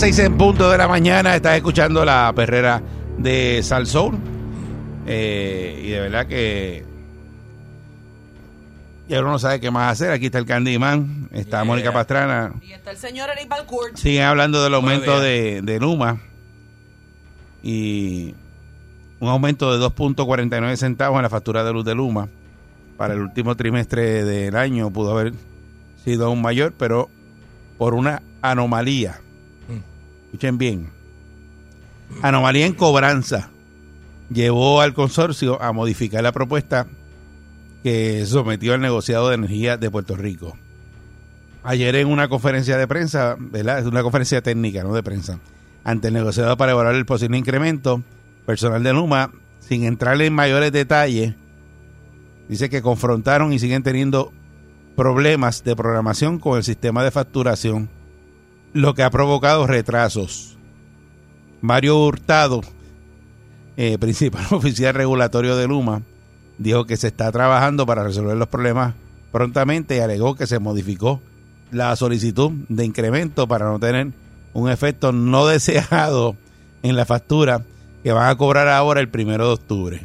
Las seis en punto de la mañana estás escuchando la perrera de Salsoul. Eh, y de verdad que ya uno no sabe qué más hacer. Aquí está el Candyman, está Mónica Pastrana. Y está el señor Eric Balcourt. Siguen hablando del aumento de, de Luma y un aumento de 2.49 centavos en la factura de luz de Luma para el último trimestre del año pudo haber sido aún mayor, pero por una anomalía. Escuchen bien. Anomalía en cobranza llevó al consorcio a modificar la propuesta que sometió al negociado de energía de Puerto Rico. Ayer en una conferencia de prensa, ¿verdad? Es una conferencia técnica, no de prensa, ante el negociado para evaluar el posible incremento, personal de Luma, sin entrar en mayores detalles, dice que confrontaron y siguen teniendo problemas de programación con el sistema de facturación, lo que ha provocado retrasos. Mario Hurtado, eh, principal oficial regulatorio de Luma, dijo que se está trabajando para resolver los problemas prontamente y alegó que se modificó la solicitud de incremento para no tener un efecto no deseado en la factura que van a cobrar ahora el primero de octubre.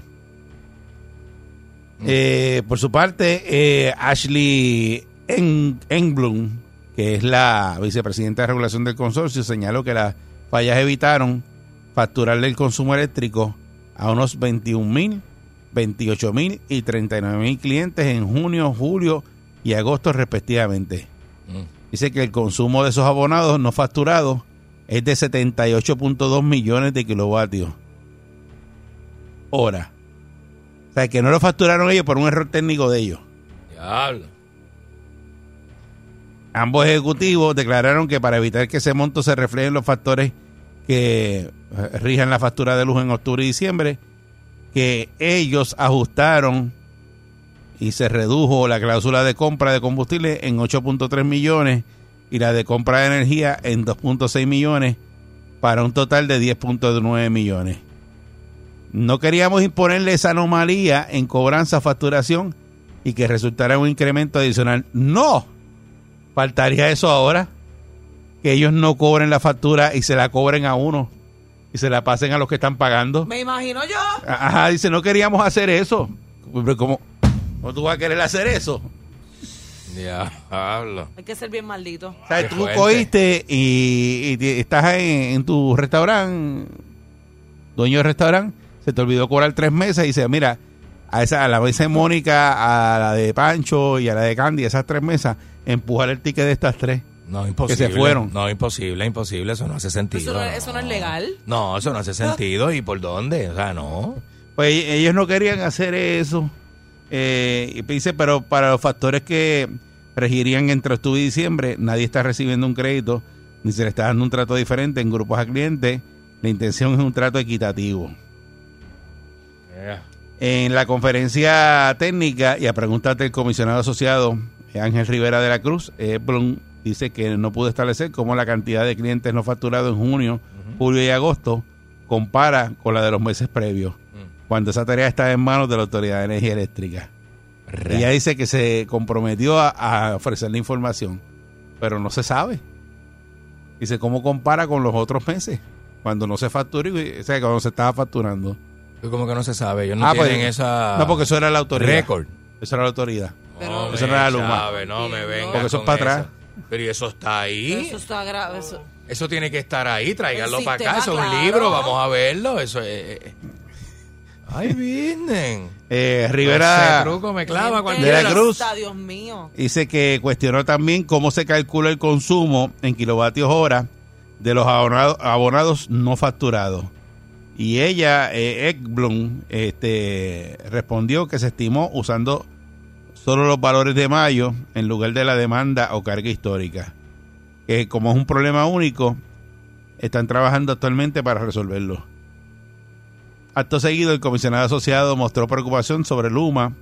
Eh, por su parte, eh, Ashley En- Engblom, que es la vicepresidenta de regulación del consorcio, señaló que las fallas evitaron facturarle el consumo eléctrico a unos 21 mil, 28 mil y 39 mil clientes en junio, julio y agosto respectivamente. Dice que el consumo de esos abonados no facturados es de 78.2 millones de kilovatios hora. O sea, que no lo facturaron ellos por un error técnico de ellos. Diablo. Ambos ejecutivos declararon que para evitar que ese monto se refleje en los factores que eh, rijan la factura de luz en octubre y diciembre, que ellos ajustaron y se redujo la cláusula de compra de combustible en 8.3 millones y la de compra de energía en 2.6 millones para un total de 10.9 millones. No queríamos imponerle esa anomalía en cobranza facturación y que resultara un incremento adicional. No, faltaría eso ahora, que ellos no cobren la factura y se la cobren a uno y se la pasen a los que están pagando. Me imagino yo. Ajá, dice, no queríamos hacer eso. Pero ¿cómo, cómo tú vas a querer hacer eso? Diablo. Hay que ser bien maldito. O sea, Qué tú fuerte. cogiste y, estás en, en tu restaurante, dueño del restaurante, se te olvidó cobrar tres meses y dice, mira, a esa a la mesa de Mónica, a la de Pancho y a la de Candy, esas tres mesas, empujar el ticket de estas tres. No, imposible. se fueron. No, imposible, imposible. Eso no hace sentido. Eso no, eso no es legal. No, eso no hace sentido. ¿Y por dónde? O sea, no. Pues ellos no querían hacer eso. Eh, y dice, pero para los factores que regirían entre octubre y diciembre, nadie está recibiendo un crédito, ni se le está dando un trato diferente en grupos a clientes. La intención es un trato equitativo. En la conferencia técnica y a preguntas del comisionado asociado eh, Ángel Rivera de la Cruz, eh, Blum dice que no pudo establecer cómo la cantidad de clientes no facturados en junio, julio y agosto compara con la de los meses previos, cuando esa tarea está en manos de la Autoridad de Energía Eléctrica. Ella dice que se comprometió a, a ofrecer la información, pero no se sabe. Dice, ¿cómo compara con los otros meses? Cuando no se factura, y- o sea, cuando se estaba facturando. Como que no se sabe. Ellos no Ah, tienen pues, esa. No, porque eso era la autoridad. Récord. Eso era la autoridad. Pero- Eso no era me Luma. sabe, no me venga Porque eso es para atrás. esa. Pero ¿y eso está ahí. Pero Eso, está grave. Eso. tiene que estar ahí. Tráiganlo para acá. Eso es un claro. libro. Vamos a verlo. Eso es. Ay, vienen. Eh, Rivera truco me clava Gente cualquiera. de la Cruz. Dios mío. dice que cuestionó también cómo se calcula el consumo en kilovatios hora de los abonados, abonados no facturados. Y ella, eh, este, respondió que se estimó usando solo los valores de mayo en lugar de la demanda o carga histórica. Que como es un problema único, están trabajando actualmente para resolverlo. Acto seguido, el comisionado asociado mostró preocupación sobre Luma,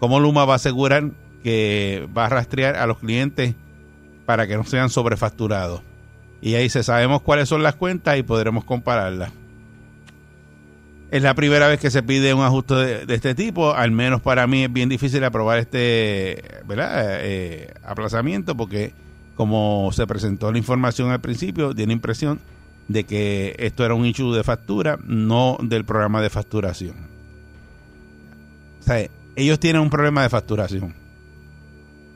cómo Luma va a asegurar que va a rastrear a los clientes para que no sean sobrefacturados. Y ahí se sabemos cuáles son las cuentas y podremos compararlas. Es la primera vez que se pide un ajuste de, este tipo, al menos para mí es bien difícil aprobar este. Eh, aplazamiento porque como se presentó la información al principio, tiene impresión de que esto era un issue de factura, no del programa de facturación. O ellos tienen un problema de facturación.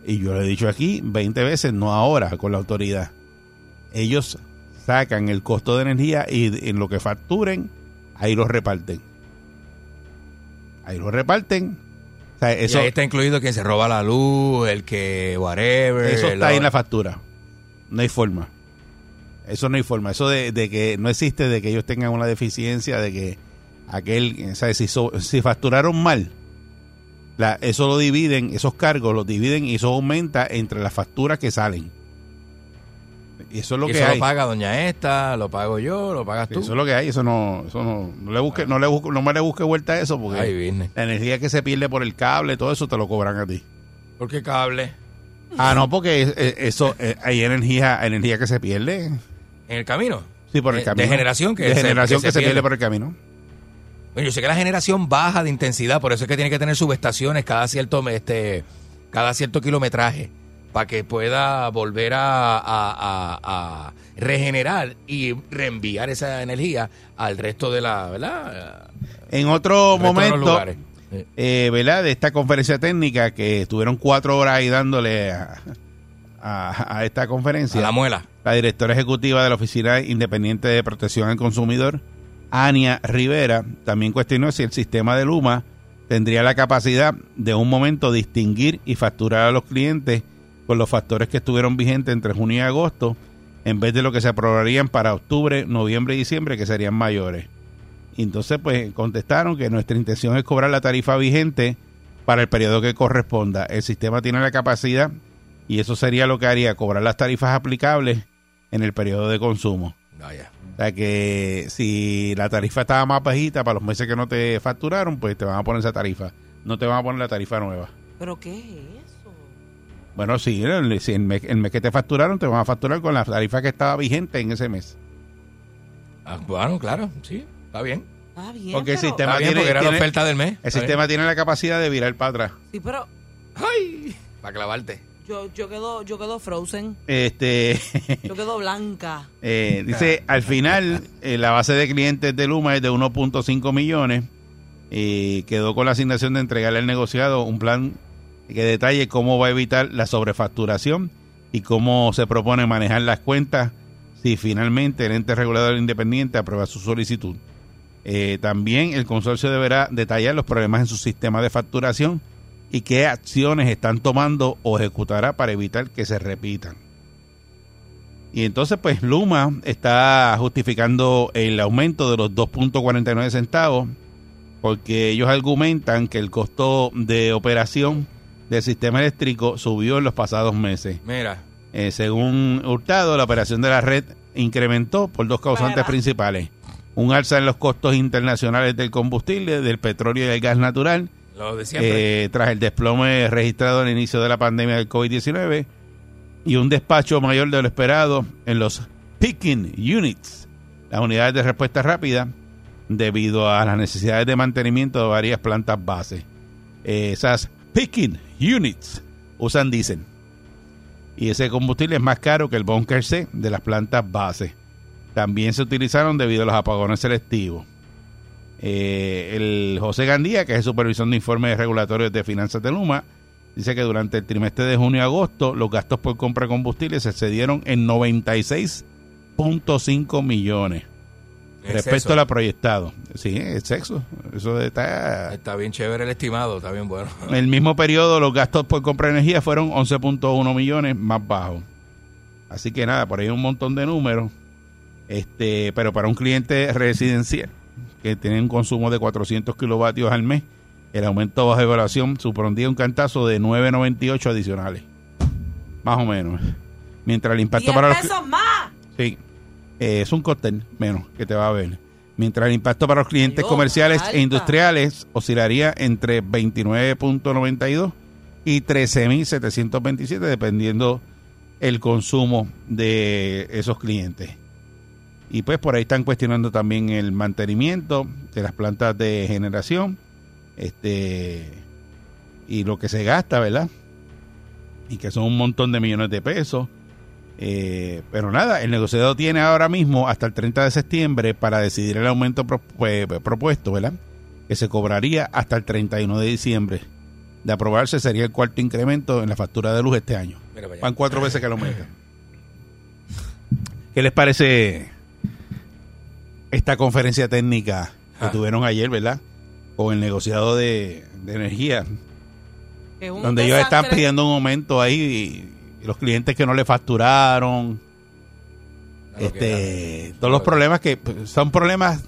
Y yo lo he dicho aquí 20 veces, no ahora con la autoridad. Ellos sacan el costo de energía y en lo que facturen, ahí lo reparten. Ahí lo reparten. O sea, Y eso, ahí está incluido quien se roba la luz, el que whatever. eso está ahí en la factura. No hay forma. Eso no hay forma. Eso de, de que no existe de que ellos tengan una deficiencia, de que aquel, o sea, si, so- si facturaron mal, la- eso lo dividen, esos cargos los dividen y eso aumenta entre las facturas que salen. Y eso es lo y que eso hay. lo paga doña esta, lo pago yo, lo pagas Sí, tú. Eso es lo que hay, eso no, eso no, no le busque, no le busque, no me le busque vuelta a eso porque la energía que se pierde por el cable, todo eso te lo cobran a ti. ¿Por qué cable? Ah, no, porque eso, eh, hay energía, energía que se pierde. ¿En el camino? Sí, por el Eh, camino. de generación que de se- generación que se, pierde. pierde. por el camino. Bueno, yo sé que la generación baja de intensidad, por eso es que tiene que tener subestaciones cada cierto este cada cierto kilometraje para que pueda volver a, a- a- a regenerar y reenviar esa energía al resto de la, ¿verdad? En otro de momento, lugares. Eh, eh, ¿verdad? De esta conferencia técnica que estuvieron cuatro horas ahí dándole a, a- a esta conferencia. A la muela. la directora ejecutiva de la Oficina Independiente de Protección al Consumidor, Ania Rivera, también cuestionó si el sistema de Luma tendría la capacidad de un momento distinguir y facturar a los clientes con los factores que estuvieron vigentes entre junio y agosto, en vez de lo que se aprobarían para octubre, noviembre y diciembre, que serían mayores. Y entonces, pues, contestaron que nuestra intención es cobrar la tarifa vigente para el periodo que corresponda. El sistema tiene la capacidad y eso sería lo que haría, cobrar las tarifas aplicables en el periodo de consumo. O sea que si la tarifa estaba más bajita para los meses que no te facturaron, pues te van a poner esa tarifa. No te van a poner la tarifa nueva. ¿Pero qué? Bueno, sí, el, si el, mes, el mes que te facturaron, te van a facturar con la tarifa que estaba vigente en ese mes. Ah, bueno, claro, sí, está bien. Está bien. Porque el pero- sistema Está bien tiene- porque era tiene- la oferta del mes. El Está sistema tiene la capacidad de virar para atrás. Sí, pero bien. ¡Ay! Para clavarte. yo, yo quedo, yo quedo frozen. Este Yo quedo blanca. eh, dice, al final, eh, la base de clientes de Luma es de 1.5 millones. Y quedó con la asignación de entregarle al negociado un plan que detalle cómo va a evitar la sobrefacturación y cómo se propone manejar las cuentas si finalmente el ente regulador independiente aprueba su solicitud. Eh, también el consorcio deberá detallar los problemas en su sistema de facturación y qué acciones están tomando o ejecutará para evitar que se repitan. Y entonces, pues Luma está justificando el aumento de los 2.49 centavos porque ellos argumentan que el costo de operación del sistema eléctrico subió en los pasados meses. Mira, Eh, según Hurtado, la operación de la red incrementó por dos causantes Mira. principales. Un alza en los costos internacionales del combustible, del petróleo y del gas natural, lo de siempre. eh, tras el desplome registrado al inicio de la pandemia del COVID-19 y un despacho mayor de lo esperado en los picking units, las unidades de respuesta rápida, debido a las necesidades de mantenimiento de varias plantas base. Eh, esas picking units usan diésel y ese combustible es más caro que el bunker C de las plantas base. También se utilizaron debido a los apagones selectivos. Eh, el José Gandía, que es el supervisor de informes regulatorios de finanzas de Luma, dice que durante el trimestre de junio y agosto los gastos por compra de combustible se excedieron en 96.5 millones. Respecto a lo proyectado. Sí, el sexo. Eso está... Está bien chévere el estimado, está bien bueno. En el mismo periodo, los gastos por compra de energía fueron 11.1 millones más bajos. Así que nada, por ahí hay un montón de números. Este, pero para un cliente residencial que tiene un consumo de 400 kilovatios al mes, el aumento bajo evaluación supondría un cantazo de 9.98 adicionales. Más o menos. Mientras el impacto 10 para los pesos más. Sí, eh, es un cóctel menos que te va a ver. Mientras el impacto para los clientes comerciales alta. e industriales oscilaría entre 29.92 y 13.727, dependiendo el consumo de esos clientes. Y pues por ahí están cuestionando también el mantenimiento de las plantas de generación este y lo que se gasta, ¿verdad? Y que son un montón de millones de pesos. Eh, pero nada, el negociado tiene ahora mismo hasta el 30 de septiembre para decidir el aumento pro- pues, propuesto, ¿verdad? Que se cobraría hasta el 31 de diciembre. De aprobarse sería el cuarto incremento en la factura de luz este año. Van cuatro veces que lo aumentan. ¿Qué les parece esta conferencia técnica que Ah. tuvieron ayer, ¿verdad? Con el negociado de, de energía, es donde ellos están pidiendo un aumento ahí y los clientes que no le facturaron, Claro que este, todos los problemas que pues, son problemas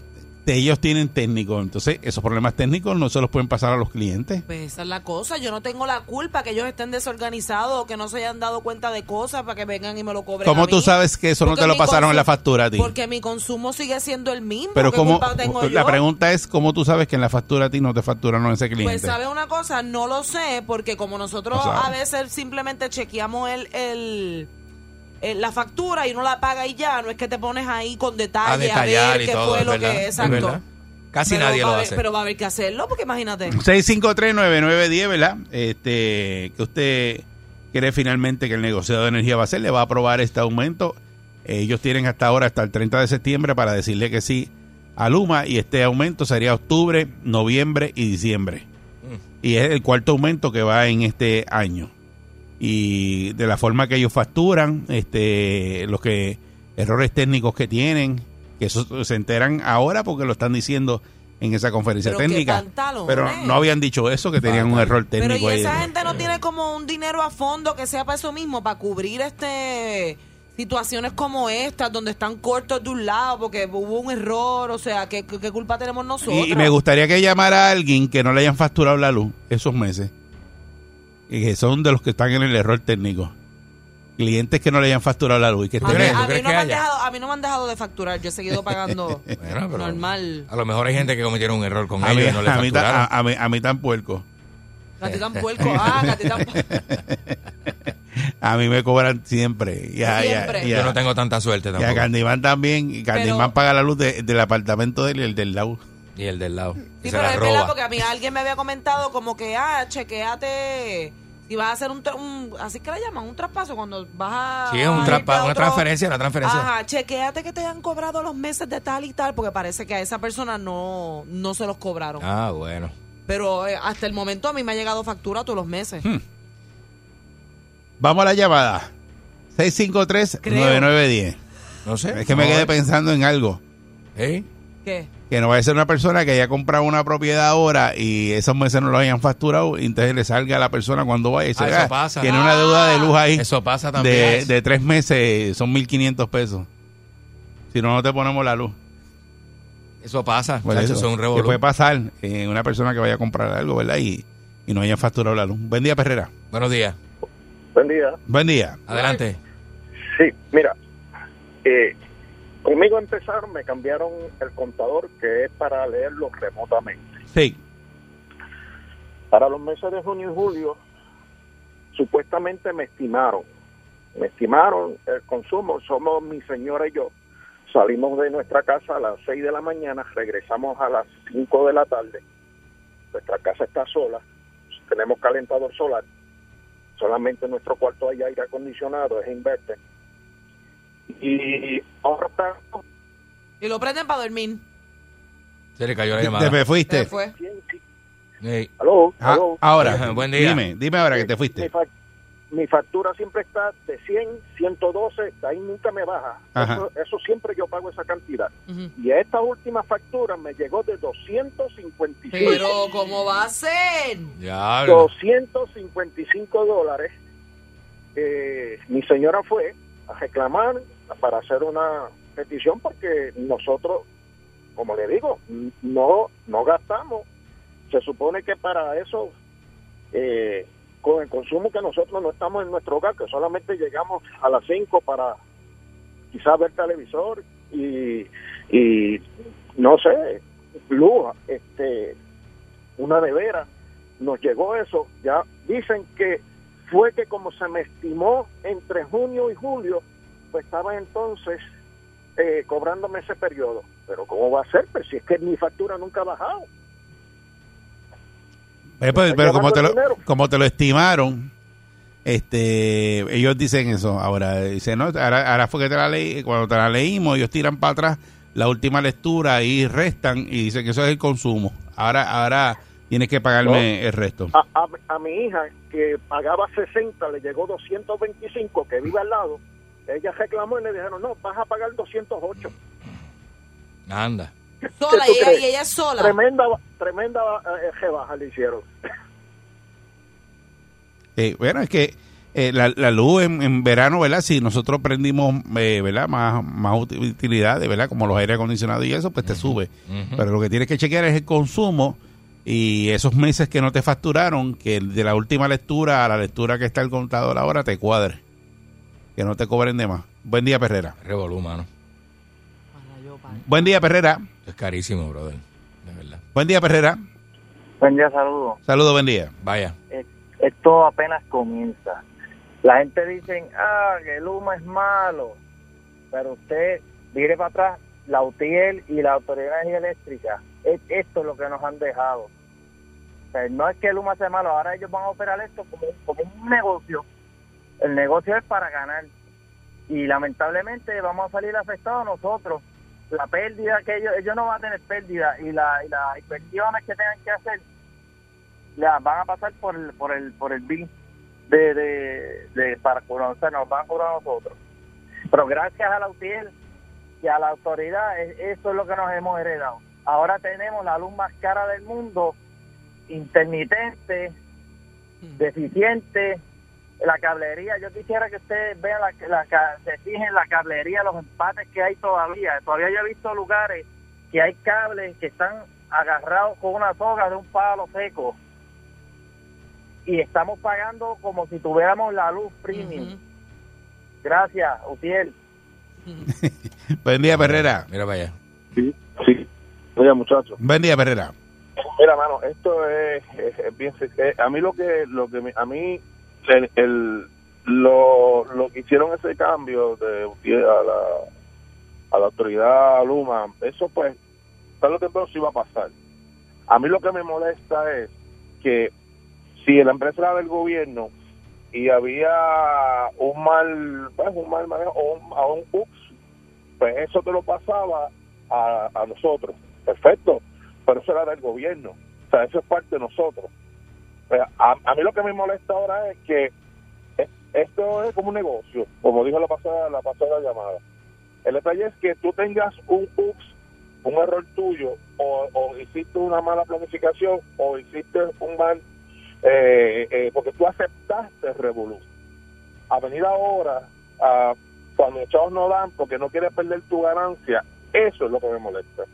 ellos tienen técnicos, entonces esos problemas técnicos no se los pueden pasar a los clientes. Pues esa es la cosa. Yo no tengo la culpa que ellos estén desorganizados o que no se hayan dado cuenta de cosas para que vengan y me lo cobren. ¿Cómo a tú sabes que eso no te lo pasaron en la factura a ti? Porque mi consumo sigue siendo el mismo. Pero ¿Qué cómo, culpa tengo la yo? pregunta es cómo tú sabes que en la factura a ti no te facturaron ese cliente. Pues sabe una cosa, no lo sé, porque como nosotros No a veces simplemente chequeamos el, el, el- la factura y uno la paga y ya, no es que te pones ahí con A detalle a, detallar ver y qué todo, fue lo verdad, que es exacto. Casi Pero nadie va lo a haber- hace. Pero va a haber que hacerlo, porque imagínate. 6539910, ¿verdad? Este, que usted quiere finalmente que el negociado de energía va a hacer, le va a aprobar este aumento. Ellos tienen hasta ahora, hasta el 30 de septiembre, para decirle que sí a Luma y este aumento sería octubre, noviembre y diciembre. Y es el cuarto aumento que va en este año. Y de la forma que ellos facturan, este, los que errores técnicos que tienen, que eso se enteran ahora porque lo están diciendo en esa conferencia Pero técnica. Pero no habían dicho eso, que tenían un error Pero técnico y ahí. esa gente no tiene como un dinero a fondo que sea para eso mismo, para cubrir este situaciones como estas, donde están cortos de un lado porque hubo un error, o sea, ¿qué, qué- qué culpa tenemos nosotros? Y, y me gustaría que llamara a alguien que no le hayan facturado la luz esos meses. Y que son de los que están en el error técnico. Clientes que no le hayan facturado la luz. Y que A mí, ¿Tú a no que me han dejado, a mí no me han dejado de facturar, yo he seguido pagando Bueno, pero normal. A lo mejor hay gente que cometieron un error con a, mí, y no le a, mí, ta- a, a mí, a mí tan puerco. Gatita en puerco, ah, puerco. A mí me cobran siempre. A, a- Siempre. a- Yo no tengo tanta suerte y a tampoco. Candyman también. Y Candyman Pero- paga la luz de- del apartamento de él y el del lado. Y el del lado. Sí, pero la es verdad porque a mí alguien me había comentado como que, ah, chequeate si vas a hacer un, tra- un así que le llaman, un traspaso cuando vas a... Sí, un a traspa- una transferencia, una transferencia. Ajá, chequeate que te han cobrado los meses de tal y tal, porque parece que a esa persona no, no se los cobraron. Ah, bueno. Pero eh, hasta el momento a mí me ha llegado factura todos los meses. Hmm. Vamos a la llamada. 653-9910. No sé. Es que me quedé pensando en algo. ¿Eh? ¿Qué? Que no vaya a ser una persona que haya comprado una propiedad ahora y esos meses no lo hayan facturado y entonces le salga a la persona cuando vaya y Ah, eso "Ah, pasa. tiene una deuda de luz ahí Eso pasa de, también. de tres meses, son 1.500 pesos. Si no, no te ponemos la luz. Eso pasa. Pues eso, eso es un que puede pasar en una persona que vaya a comprar algo, ¿verdad? Y, y no hayan facturado la luz. Buen día, Perrera. Buenos días. Buen día. Buen día. Adelante. Sí, mira, eh, conmigo empezaron, me cambiaron el contador que es para leerlo remotamente. Sí. Para los meses de junio y julio, supuestamente me estimaron. Me estimaron el consumo, somos mi señora y yo. Salimos de nuestra casa a las 6 de la mañana, regresamos a las 5 de la tarde. Nuestra casa está sola, tenemos calentador solar. Solamente en nuestro cuarto hay aire acondicionado, es inverter. Y Y lo prenden para dormir. Se le cayó la Te llamada. me Se fuiste. fue. Ey. Aló, Ah, aló. ahora, Ajá, buen día. Dime, dime ahora que te Me, fuiste. fa- mi factura siempre está de 100, 112, de ahí nunca me baja. Eso, eso siempre yo pago esa cantidad. Ujú. Y esta última factura me llegó de 255. Pero, ¿cómo va a ser? Ya. 255 dólares. Eh, mi señora fue a reclamar para hacer una petición porque nosotros, como le digo, no, no gastamos. Se supone que para eso, eh, con el consumo que nosotros no estamos en nuestro hogar, que solamente llegamos a las 5 para quizás ver televisor y, y no sé, luz, este, una nevera, nos llegó eso. Ya dicen que fue que como se me estimó entre junio y julio, pues estaba entonces eh, cobrándome ese periodo. Pero ¿cómo va a ser? Pues si es que mi factura nunca ha bajado. Eh, pues, pero como te, lo, como te lo estimaron, este ellos dicen eso. Ahora, dicen, no, ahora, ahora fue que te la leí, cuando te la leímos, ellos tiran para atrás la última lectura y restan y dicen que eso es el consumo. Ahora, ahora tienes que pagarme el resto. A, a- a mi hija, que pagaba 60, le llegó 225, que vive al lado. Ella reclamó y le dijeron, no, vas a pagar 208. Anda. Sola, ¿Qué tú y ella, y ella es sola. Tremenda, tremenda eh, rebaja le hicieron. Eh, bueno, es que eh, la, la luz en, en verano, ¿verdad? Si nosotros prendimos, eh, ¿verdad? Más, más utilidades, ¿verdad? Como los aire acondicionados y eso, pues te sube. Pero lo que tienes que chequear es el consumo y esos meses que no te facturaron, que de la última lectura a la lectura que está el contador ahora te cuadre. Que no te cobren de más. Buen día, Perrera. Revolú, mano. Buen día, Perrera. Es carísimo, brother. De verdad. Buen día, Perrera. Buen día, saludos. Saludos, buen día. Vaya. Esto apenas comienza. La gente dice, ah, que el humo es malo. Pero usted, mire para atrás, la UTIEL y la Autoridad de Energía Eléctrica, es, esto es lo que nos han dejado. O sea, no es que el humo sea malo, ahora ellos van a operar esto como, como un negocio. El negocio es para ganar. Y lamentablemente vamos a salir afectados nosotros. La pérdida que ellos, ellos no van a tener pérdida y, la, y las inversiones que tengan que hacer las van a pasar por el por el por el bill de, de, de para cobrar, o sea, nos van a cobrar a nosotros pero gracias a la UTIEL y a la autoridad es- eso es lo que nos hemos heredado ahora tenemos la luz más cara del mundo intermitente deficiente la cablería yo quisiera que ustedes vean la, la se fijen la cablería los empates que hay todavía todavía yo he visto lugares que hay cables que están agarrados con una soga de un palo seco y estamos pagando como si tuviéramos la luz premium. Gracias, Utiel. Buen día, Perrera. Mira para allá. Sí, sí. Oye, muchachos. Buen día, Perrera. Mira, mano, esto es, es- es bien... eh, a mí lo que... lo que me- A mí... El, el- lo, lo que hicieron ese cambio de a la, a la autoridad Luma, eso pues, tarde o temprano sí va a pasar. A mí lo que me molesta es que si la empresa era del gobierno y había un mal, pues, un mal manejo o un, a un ups, pues eso te lo pasaba a, a nosotros. Perfecto, pero eso era del gobierno. O sea, eso es parte de nosotros. Sea, a, a mí lo que me molesta ahora es que es- esto es como un negocio, como dijo la pasada, la pasada llamada. El detalle es que tú tengas un ups, un error tuyo, o, o hiciste una mala planificación, o hiciste un mal, eh, eh, porque tú aceptaste el revolú. A venir ahora, cuando los chavos no dan, porque no quieres perder tu ganancia, eso es lo que me molesta.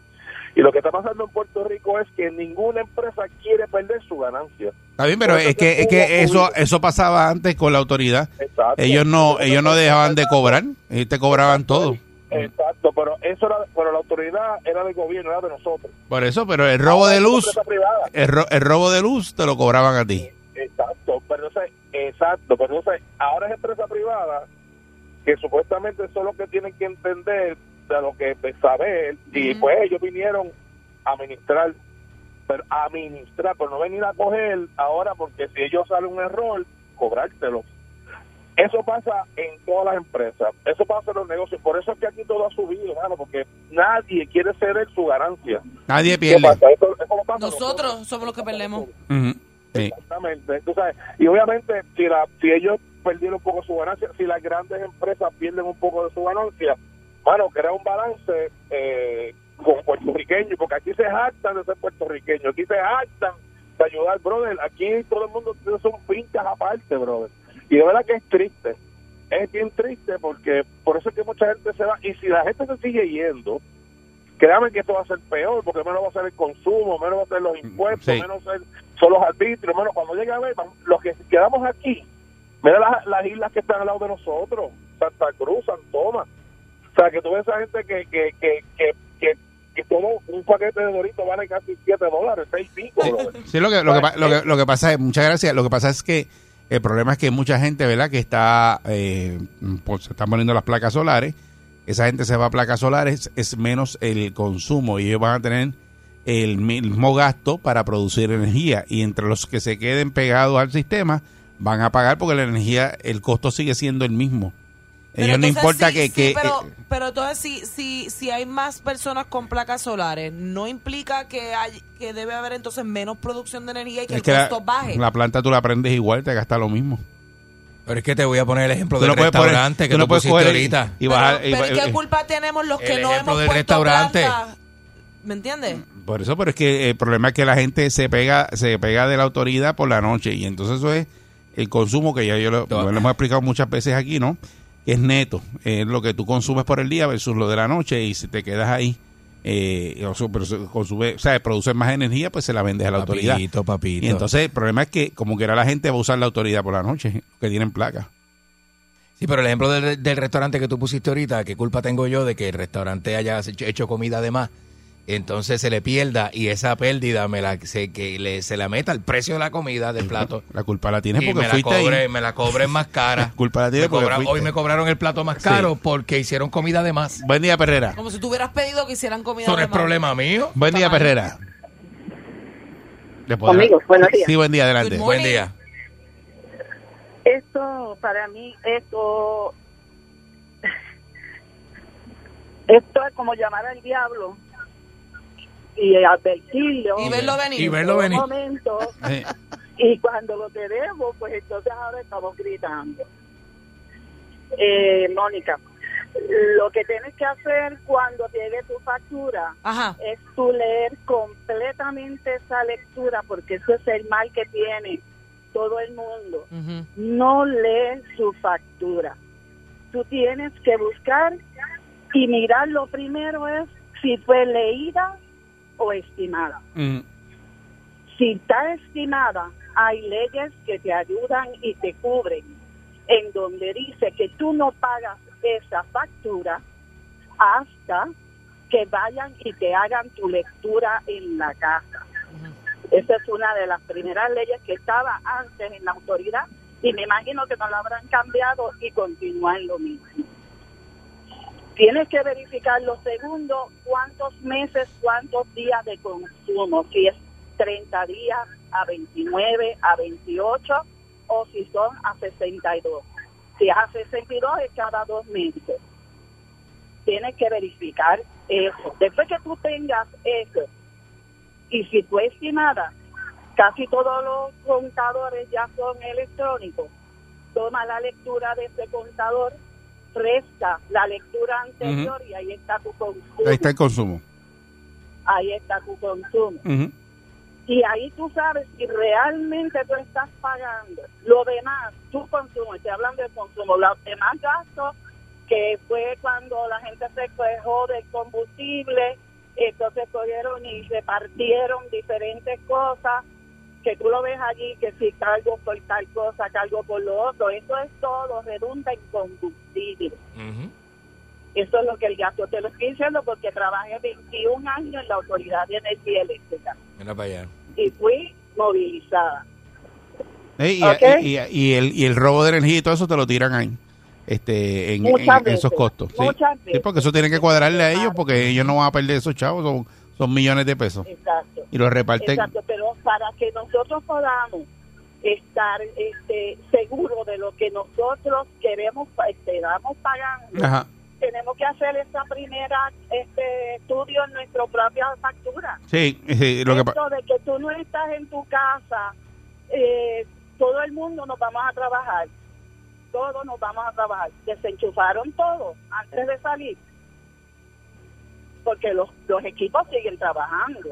Y lo que está pasando en Puerto Rico es que ninguna empresa quiere perder su ganancia. Está bien, pero es que, es que eso eso pasaba antes con la autoridad. Exacto. Ellos no ellos no dejaban de cobrar, ellos te cobraban todo. Exacto, pero eso era, pero la autoridad era del gobierno, era de nosotros. Por eso, pero el robo de Ahora luz, el, ro- el robo de luz te lo cobraban a ti. Exacto, pero entonces, exacto, pero entonces ahora es empresa privada que supuestamente son los que tienen que entender de lo que saber y pues ellos vinieron a administrar, pero a administrar, pero no venir a coger ahora porque si ellos salen un error, cobrártelo. Eso pasa en todas las empresas, eso pasa en los negocios, por eso es que aquí todo ha subido, hermano, porque nadie quiere ceder su ganancia. Nadie ¿Qué pierde. Eso- eso pasa Nosotros somos los que perdemos. Sí. Exactamente. Tú sabes, y obviamente, si, la, si ellos perdieron un poco su ganancia, si las grandes empresas pierden un poco de su ganancia, bueno, crea un balance eh, con puertorriqueños, porque aquí se jactan de ser puertorriqueños, aquí se jactan de ayudar, brother. Aquí todo el mundo son pinchas aparte, brother. Y de verdad que es triste. Es bien triste porque por eso es que mucha gente se va. Y si la gente se sigue yendo, créame que esto va a ser peor, porque menos va a ser el consumo, menos va a ser los impuestos, Sí. menos ser, son los arbitrios, menos cuando llegue a ver, los que quedamos aquí, mira las, las islas que están al lado de nosotros, Santa Cruz, San Tomás. O sea, que tú ves a gente que, que, que, que, que, todo un paquete de Doritos vale casi 7 dólares, 6 y pico. Sí, lo que, lo que, lo que, lo que pasa es, muchas gracias, lo que pasa es que el problema es que mucha gente, ¿verdad? Que está, eh, pues, se están poniendo las placas solares, esa gente se va a placas solares, es menos el consumo y ellos van a tener el mismo gasto para producir energía y entre los que se queden pegados al sistema van a pagar porque la energía, el costo sigue siendo el mismo. Pero Ellos no entonces importa sí, que... sí, que pero, eh, pero entonces si, si, si hay más personas con placas solares, ¿no implica que hay que debe haber entonces menos producción de energía y que el que la, costo baje? la planta tú la prendes igual, te gasta lo mismo. Pero es que te voy a poner el ejemplo Tú del no puedes poner- restaurante tú que no tú puedes pusiste coger ahorita. y pero, bajar- y pero ¿y ¿qué eh, culpa tenemos los que el no hemos del puesto restaurante. planta? ¿Me entiendes? Por eso, pero es que el problema es que la gente se pega, se pega de la autoridad por la noche y entonces eso es el consumo que ya yo lo hemos explicado muchas veces aquí, ¿no? Que es neto, es lo que tú consumes por el día versus lo de la noche y si te quedas ahí, eh, o sea, consume, o sea, produces más energía, pues se la vendes a la autoridad. Papito, papito. Y entonces el problema es que como que era la gente va a usar la autoridad por la noche, que tienen placa. Sí, pero el ejemplo del, del restaurante que tú pusiste ahorita, ¿qué culpa tengo yo de que el restaurante haya hecho, hecho comida de más? Entonces se le pierda y esa pérdida me la, se, que le, se la meta al precio de la comida del plato. La culpa la tienes Y porque me la, fuiste ahí. cobre, me la cobren más cara. La culpa la tienes Me porque cobra- fuiste. hoy me cobraron el plato más Sí. caro porque hicieron comida de más. Buen día, Perrera. Como si tú hubieras pedido que hicieran comida Eso no de es más. problema mío. Buen día. Perrera. ¿Le podrá- Conmigo, buenos días. Sí, buen día, adelante. Buen día. Esto, para mí, esto, esto es como llamar al diablo y advertirlo. Y verlo venir. Y verlo en venir. un momento, Sí. y cuando lo tenemos, pues entonces ahora estamos gritando. Eh, Mónica, lo que tienes que hacer cuando llegue tu factura Ajá. es tú leer completamente esa lectura, porque eso es el mal que tiene todo el mundo. No lee su factura. Tú tienes que buscar y mirar lo primero es si fue leída o estimada. Mm. Si está estimada, hay leyes que te ayudan y te cubren, en donde dice que tú no pagas esa factura hasta que vayan y te hagan tu lectura en la casa. Esa es una de las primeras leyes que estaba antes en la autoridad y me imagino que no la habrán cambiado y continúan lo mismo. Tienes que verificar lo segundo, cuántos meses, cuántos días de consumo, si es 30 días a 29, a 28 o si son a 62. Si es a 62 es cada dos meses. Tienes que verificar eso. Después que tú tengas eso, y si fue estimada, casi todos los contadores ya son electrónicos. Toma la lectura de ese contador, resta la lectura anterior y ahí está tu consumo. Ahí está el consumo. Ahí está tu consumo. Y ahí tú sabes si realmente tú estás pagando lo demás, tu consumo, estoy hablando de consumo, los demás gastos, que fue cuando la gente se quejó del combustible, entonces cogieron y repartieron diferentes cosas, que tú lo ves allí, que si cargo por tal cosa, cargo por lo otro, eso es todo, redunda en combustible. Eso es lo que el gasto te lo estoy diciendo porque trabajé 21 años en la Autoridad de Energía Eléctrica Mira para allá. y fui movilizada. Eh, y, Ok. y- y- y el, y el robo de energía y todo eso te lo tiran ahí. Este, en, en veces, esos costos. Sí. muchas Sí, veces. porque eso tienen que cuadrarle a ellos porque ellos no van a perder esos chavos, son, son millones de pesos. Exacto. Y los reparten. Exacto, pero para que nosotros podamos estar este, seguros de lo que nosotros queremos, estamos pagando, Ajá. tenemos que hacer esa primera este estudio en nuestra propia factura. Sí, sí, lo que Esto de que tú no estás en tu casa, eh, todo el mundo nos vamos a trabajar. todos nos vamos a trabajar. Desenchufaron todo antes de salir. Porque los, los equipos siguen trabajando.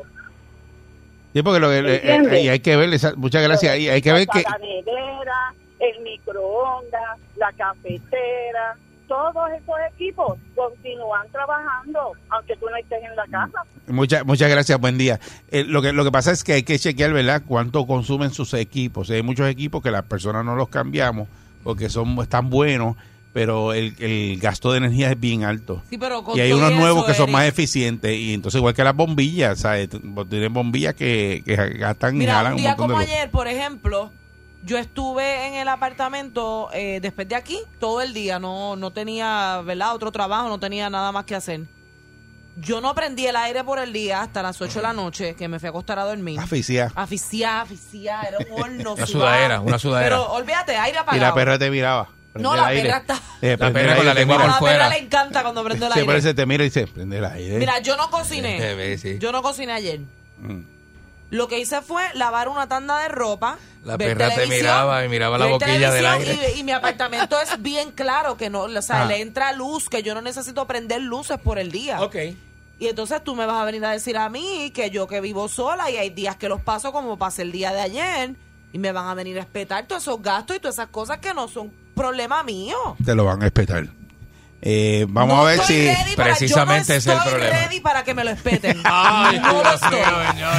Sí, porque lo eh, eh, y hay que ver, muchas gracias, y hay que ver que... La nevera, el microondas, la cafetera, todos esos equipos continúan trabajando, aunque tú no estés en la casa. Muchas, muchas gracias, buen día. Eh, lo, que, lo que pasa es que hay que chequear, ¿verdad?, cuánto consumen sus equipos. Hay muchos equipos que las personas no los cambiamos porque son están buenos, pero el, el gasto de energía es bien alto. Sí, pero con Y hay unos y nuevos que son más eficientes. Y entonces, igual que las bombillas, ¿sabes? Tienen bombillas que, que gastan y jalan un un día montón como ayer, por ejemplo, yo estuve en el apartamento eh, después de aquí todo el día. No, no tenía, ¿verdad? Otro trabajo, no tenía nada más que hacer. Yo no prendí el aire por el día hasta las 8 de la noche, que me fui a acostar a dormir. Asfixia. Aficiá, aficiá, era un horno. Una sudadera, una sudadera. Pero olvídate, aire Y apagado. la perra te miraba. Prende No, el la aire. perra está- Eh, La prende perra el con la lengua te a por mira. la perra fuera. le encanta cuando prende el Sí, aire. parece te mira y dice, prende el aire. Mira, yo no cociné. Eh, eh, sí. Yo no cociné ayer. Mm. Lo que hice fue lavar una tanda de ropa. La ver perra te televisión, miraba y miraba la ver boquilla del televisión aire. Y, y mi apartamento es bien claro que no, o sea, Ah. le entra luz, que yo no necesito prender luces por el día. Ok. Y entonces tú me vas a venir a decir a mí que yo que vivo sola y hay días que los paso como pasé el día de ayer y me van a venir a respetar todos esos gastos y todas esas cosas que no son problema mío. Te lo van a respetar. Eh, vamos No a ver si... Precisamente yo ese no es el estoy problema. ready para que me lo espeten. Ay, no lo estoy.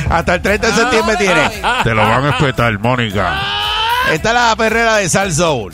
Hasta el 30 de septiembre tiene. Te lo van a respetar, Mónica. Esta es la perrera de Sal Soul.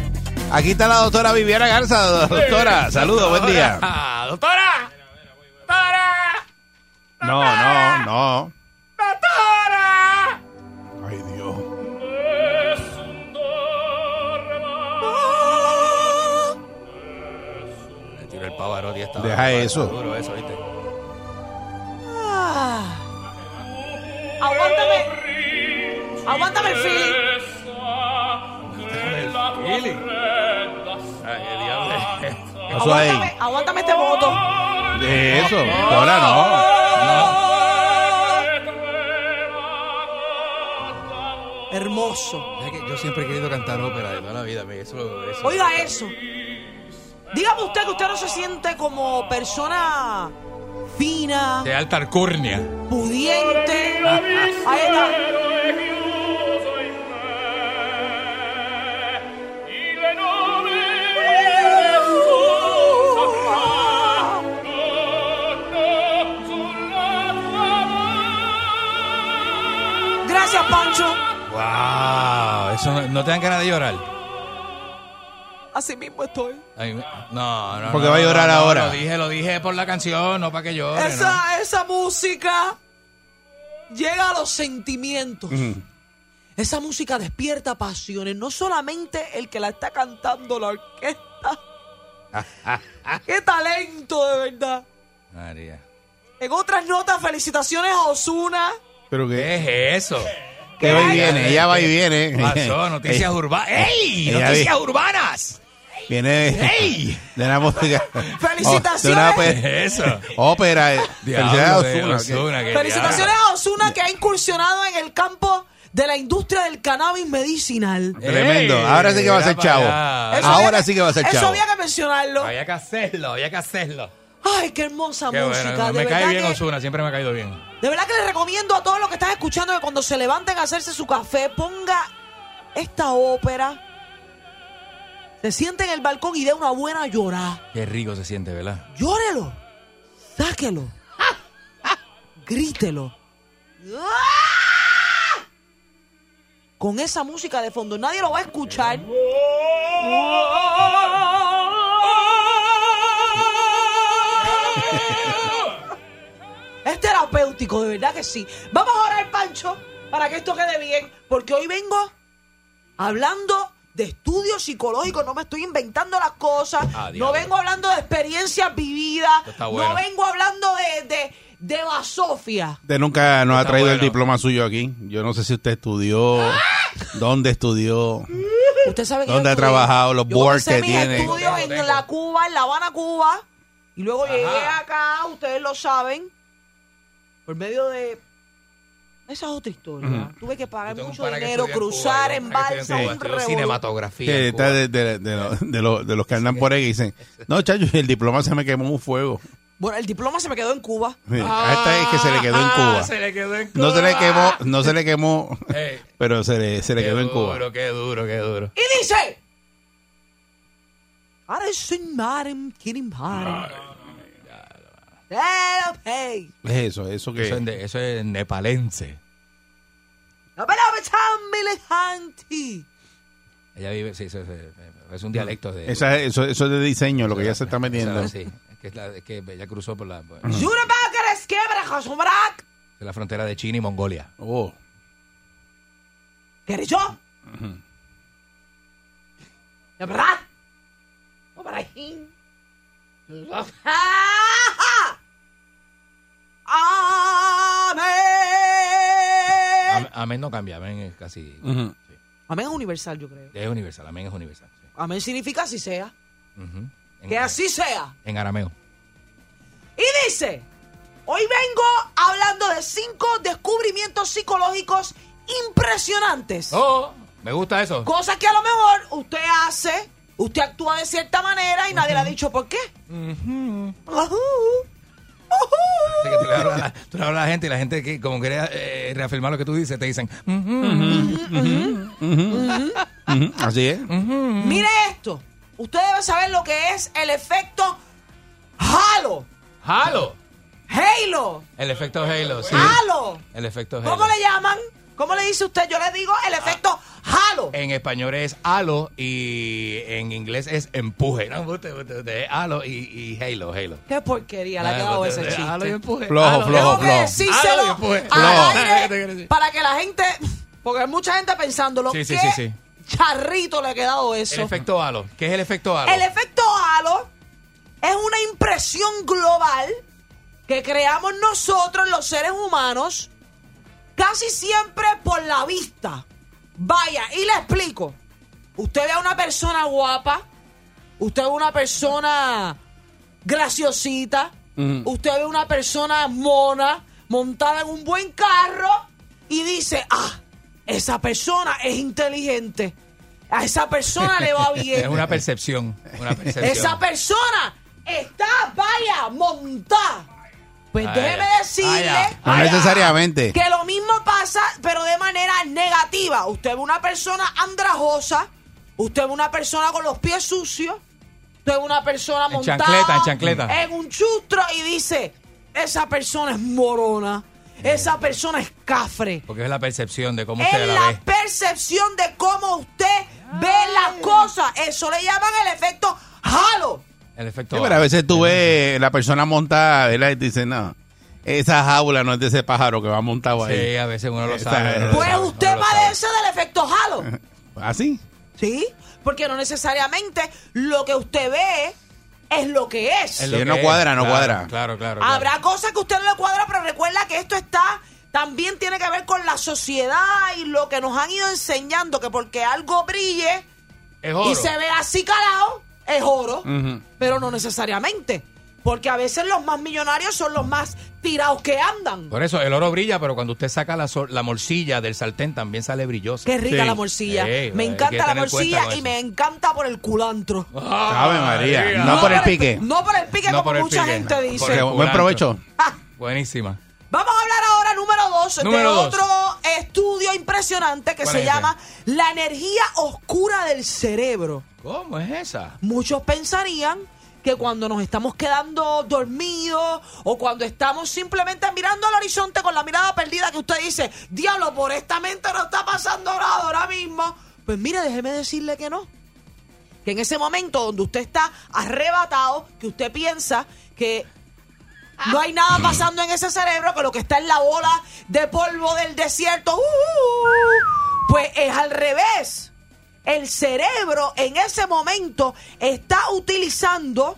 aquí está la doctora Viviana Garza. Doctora, saludos, buen día. Ah, doctora. Doctora. No, no, no. Doctora. Ay, Dios. Le tiró el Pavarotti esta Deja eso. Duro eso, ¿viste? Ah. Aguántame. Aguántame el feeling. Ay, qué diablo. Eso ahí. Aguántame, aguántame este voto. De eso, doctora, no. Hermoso. Es que yo siempre he querido cantar ópera de toda la vida. me- Eso, eso. Oiga eso. Dígame usted que usted no se siente como persona fina, De alta alcurnia. pudiente. Ahí está. Pancho. Wow. Eso no, no te dan ganas de llorar. Así mismo estoy. Ay, no, no. Porque no, va a llorar no, no, ahora. Lo dije, lo dije por la canción, no para que llore. ¿no? Esa, esa música llega a los sentimientos. Esa música despierta pasiones, no solamente el que la está cantando la orquesta. ¡Qué talento, de verdad! María. En otras notas, felicitaciones a Osuna. Pero ¿Qué es eso? Que va y viene, ella va y viene. ¿Qué pasó? Noticias urbanas. ¡Ey! ella ¡Noticias vi- urbanas! Viene ¡Ey! de una música. Felicitaciones. Oh, de una ¿Qué pe- es eso? ópera. eh. Diablo Felicidades de a Ozuna, que- Ozuna, Felicitaciones a Osuna que ha incursionado en el campo de la industria del cannabis medicinal. Tremendo. Ey, Ahora sí que va a ser mira para chavo. allá. Eso Ahora sí que va a ser Eso chavo. había que mencionarlo. Había que hacerlo, había que hacerlo. Ay, qué hermosa Qué música. bueno, de me cae bien que- Osuna, siempre me ha caído bien. De verdad que les recomiendo a todos los que están escuchando escuchando que cuando se levanten a hacerse su café, ponga esta ópera. Se siente en el balcón y dé una buena llorada. Qué rico se siente, ¿verdad? Llórelo. Sáquelo. Grítelo. Con esa música de fondo. Nadie lo va a escuchar. Es terapéutico, de verdad que sí. Vamos a orar, Pancho, para que esto quede bien. Porque hoy vengo hablando de estudios psicológicos. No me estoy inventando las cosas. Ah, no vengo hablando de experiencias vividas. Bueno. No vengo hablando de, de, de basofia. Usted nunca nos ha traído el diploma suyo aquí. Yo no sé si usted estudió, dónde estudió. Usted sabe que ¿Dónde yo ha trabajado? Los yo boards que mis tiene. estudios Tengo, en la Cuba, en La Habana, Cuba. Y luego Ajá. llegué acá, ustedes lo saben, por medio de... Esa es otra historia. Tuve que pagar mucho dinero, cruzar en balsa, un cinematografía. Que está de, de- de los- de los, de los que andan por ahí y dicen, no, chacho, el diploma se me quemó un fuego. Bueno, el diploma se me quedó en Cuba. Sí, a esta es que se le quedó en Ah, Cuba. se le quedó en Cuba. No se le quemó, no se le quemó, pero se le, se le qué quedó en Cuba. duro, qué duro, qué duro. Y dice... Ahora sin Pero, hey, Es eso, eso que... Eso es, de- eso es nepalense. Ella vive, sí, eso, es- es un dialecto de... esa- eso, eso es de diseño, lo que ya se está metiendo. Sí, es que, es la- es que ella cruzó por la, por quebra, la frontera de China y Mongolia. Oh, ¿Quieres yo? ¿De verdad? No, para Amén. Am- Amén no cambia, amén es casi... sí. Amén es universal, yo creo. Es universal, amén es universal. sí. Amén significa así sea. Que así sea. En arameo. Y dice, hoy vengo hablando de cinco descubrimientos psicológicos impresionantes. Oh, me gusta eso. Cosas que a lo mejor usted hace, usted actúa de cierta manera y nadie le ha dicho por qué. Que tú le hablas a la, gente y la gente que como quiere eh, reafirmar lo que tú dices te dicen Así es. Mire esto. Usted debe saber lo que es el efecto Halo. Halo. Halo. El efecto Halo, sí. Halo. El efecto Halo. ¿Cómo le llaman? ¿Cómo le dice usted? Yo le digo el efecto Halo. En español es halo y en inglés es empuje. No, usted, usted, usted, es halo y, y Halo, Halo. Qué porquería le ha Ah, quedado usted- ese Halo y chiste. empuje. Flojo, Halo, flojo, Tengo que flojo. decírselo Halo y empuje. Flojo. aire ¿Qué te quiere decir? para que la gente, porque hay mucha gente pensándolo, Sí, sí, ¿qué sí, charrito le ha quedado El eso? efecto halo. ¿Qué es el efecto halo? El efecto halo es una impresión global que creamos nosotros los seres humanos casi siempre por la vista. Vaya, y le explico. Usted ve a una persona guapa, usted ve a una persona graciosita, usted ve a una persona mona montada en un buen carro y dice, ah, esa persona es inteligente, a esa persona le va bien. Es una percepción. Una percepción. Esa persona está, vaya, montada. Pues Ay, déjeme ay, decirle ay, No necesariamente. que lo mismo pasa, pero de manera negativa. Usted ve una persona andrajosa, usted ve una persona con los pies sucios, usted ve una persona En montada chancleta, en chancleta. en un chustro y dice, esa persona es morona, esa persona es cafre. Porque es la percepción de cómo usted Es la la ve. percepción de cómo usted ve las cosas. Eso le llaman el efecto halo. El efecto Sí, pero a veces tú ves la persona montada, ¿verdad? Y te dice, no, esa jaula no es de ese pájaro que va montado ahí. Sí, a veces uno lo sabe. uno lo Pues sabe, usted uno lo sabe. padece del efecto halo. ¿Así? ¿Sí? Porque no necesariamente lo que usted ve es lo que es. Es Sí, lo que no es. cuadra, no Claro, cuadra. Claro, claro. claro. Habrá cosas que usted no le cuadra, pero recuerda que esto está también tiene que ver con la sociedad y lo que nos han ido enseñando, que porque algo brille Es oro. y se ve así calado, es oro, pero no necesariamente. Porque a veces los más millonarios son los más tirados que andan. Por eso el oro brilla, pero cuando usted saca la, so- la morcilla del sartén también sale brillosa. Qué rica Sí. la morcilla. Ey, me encanta la morcilla y me encanta por el culantro. Ave María. María. No por el pique. No por el pique No como por el mucha pique. gente dice. Buen provecho. Ah, Buenísima. Vamos a hablar ahora, número dos, Número de dos. otro estudio impresionante que ¿Cuál se es ese? llama La energía oscura del cerebro. ¿Cómo es esa? Muchos pensarían que cuando nos estamos quedando dormidos o cuando estamos simplemente mirando al horizonte con la mirada perdida que usted dice, diablo, por esta mente no está pasando nada ahora mismo. Pues mire, déjeme decirle que no. Que en ese momento donde usted está arrebatado, que usted piensa que no hay nada pasando en ese cerebro, que lo que está en la bola de polvo del desierto, ¡uh! pues es al revés. El cerebro en ese momento está utilizando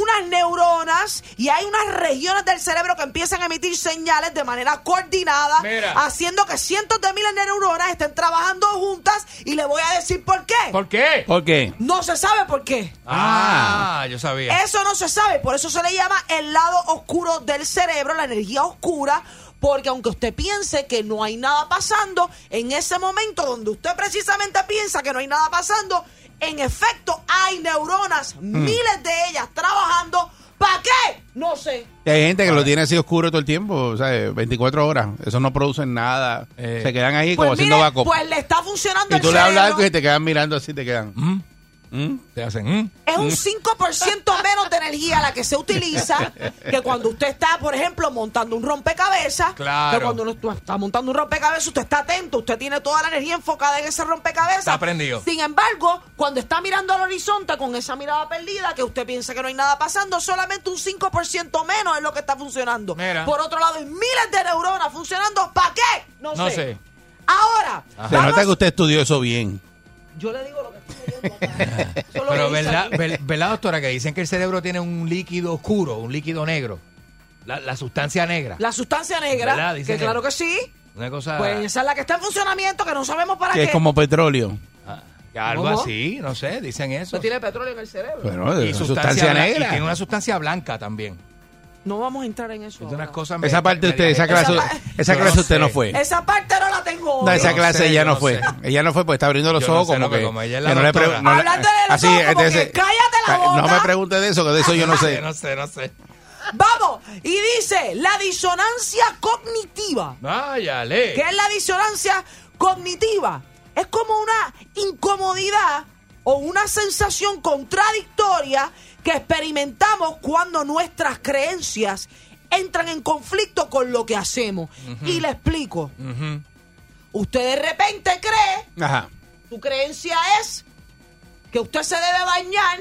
unas neuronas y hay unas regiones del cerebro que empiezan a emitir señales de manera coordinada, Mira. haciendo que cientos de miles de neuronas estén trabajando juntas y le voy a decir por qué. ¿Por qué? ¿Por qué? No se sabe por qué. Ah, yo sabía. Eso no se sabe, por eso se le llama el lado oscuro del cerebro, la energía oscura, porque aunque usted piense que no hay nada pasando, en ese momento donde usted precisamente piensa que no hay nada pasando, en efecto hay neuronas, Mm. miles de ellas trabajando. ¿Para qué? No sé. Y hay gente que lo tiene así oscuro todo el tiempo, o sea, 24 horas. Eso no producen nada. Eh. Se quedan ahí como Pues, haciendo mire, backup. pues le está funcionando y el tú le hablas cerebro. algo y te quedan mirando así, te quedan. Mm, ¿Mm? Te hacen. mm. Es un 5% menos de energía la que se utiliza que cuando usted está, por ejemplo, montando un rompecabezas. Claro. Que cuando uno está montando un rompecabezas, usted está atento, usted tiene toda la energía enfocada en ese rompecabezas. Está prendido. Sin embargo, cuando está mirando al horizonte con esa mirada perdida, que usted piensa que no hay nada pasando, solamente un 5% menos es lo que está funcionando. Mira. Por otro lado, hay miles de neuronas funcionando. ¿Para qué? No, No sé. sé. Ahora, Se vamos- nota que usted estudió eso bien. Yo le digo lo que estoy leyendo. acá. Pero ¿verdad, aquí. ver- ¿verdad, doctora, que dicen que el cerebro tiene un líquido oscuro, un líquido negro? La, la sustancia negra. La sustancia negra, que claro que- sí. Una cosa... Pues esa es la que está en funcionamiento, que no sabemos para Que qué. es como petróleo. ah, algo ¿Cómo? así, no sé, dicen eso. No tiene petróleo en el cerebro. Bueno, y es sustancia, sustancia blan- negra. Y tiene una sustancia blanca también. No vamos a entrar en eso. Es ahora. Esa parte usted, esa clase, Esa clase no usted sé. no fue. Esa parte no la tengo. No, esa no clase ella no no fue. sé. Ella no fue porque está abriendo los Yo no ojos sé, como no, que, como ella es la que no le no le- Hablando de los así, ojos, entonces, que cállate la No boca. me pregunte de eso, que de eso yo no sé. No sé, no sé. Vamos. Y dice, la disonancia cognitiva. Váyale. ¿Qué es la disonancia cognitiva? Es como una incomodidad o una sensación contradictoria que experimentamos cuando nuestras creencias entran en conflicto con lo que hacemos. Y le explico. Usted de repente cree Ajá. Su creencia es que usted se debe bañar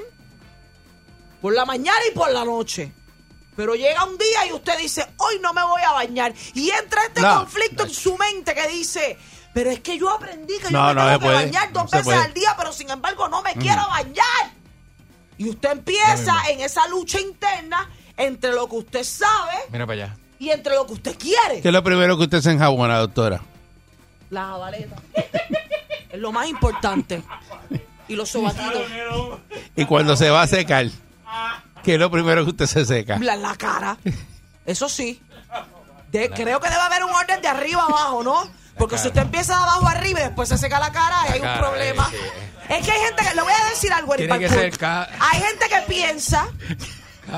por la mañana y por la noche. Pero llega un día y usted dice, hoy no me voy a bañar. Y entra este No. conflicto en su mente que dice, pero es que yo aprendí que No, yo me tengo que puede, bañar dos veces puede. Mm. al día, pero sin embargo no me quiero bañar. Y usted empieza en esa lucha interna entre lo que usted sabe Mira para allá. y entre lo que usted quiere. ¿Qué es lo primero que usted se enjabona, doctora? La jabaleta. es lo más importante. Y los sobatitos. Y cuando se va a secar, ¿qué es lo primero que usted se seca? La, la cara. Eso sí. De- creo que debe haber un orden de arriba a abajo, ¿no? Porque si usted empieza de abajo arriba y después se seca la cara, hay un problema. Es que hay gente que, le voy a decir algo, Eric Tiene que Balcour. ser ca- Hay gente que piensa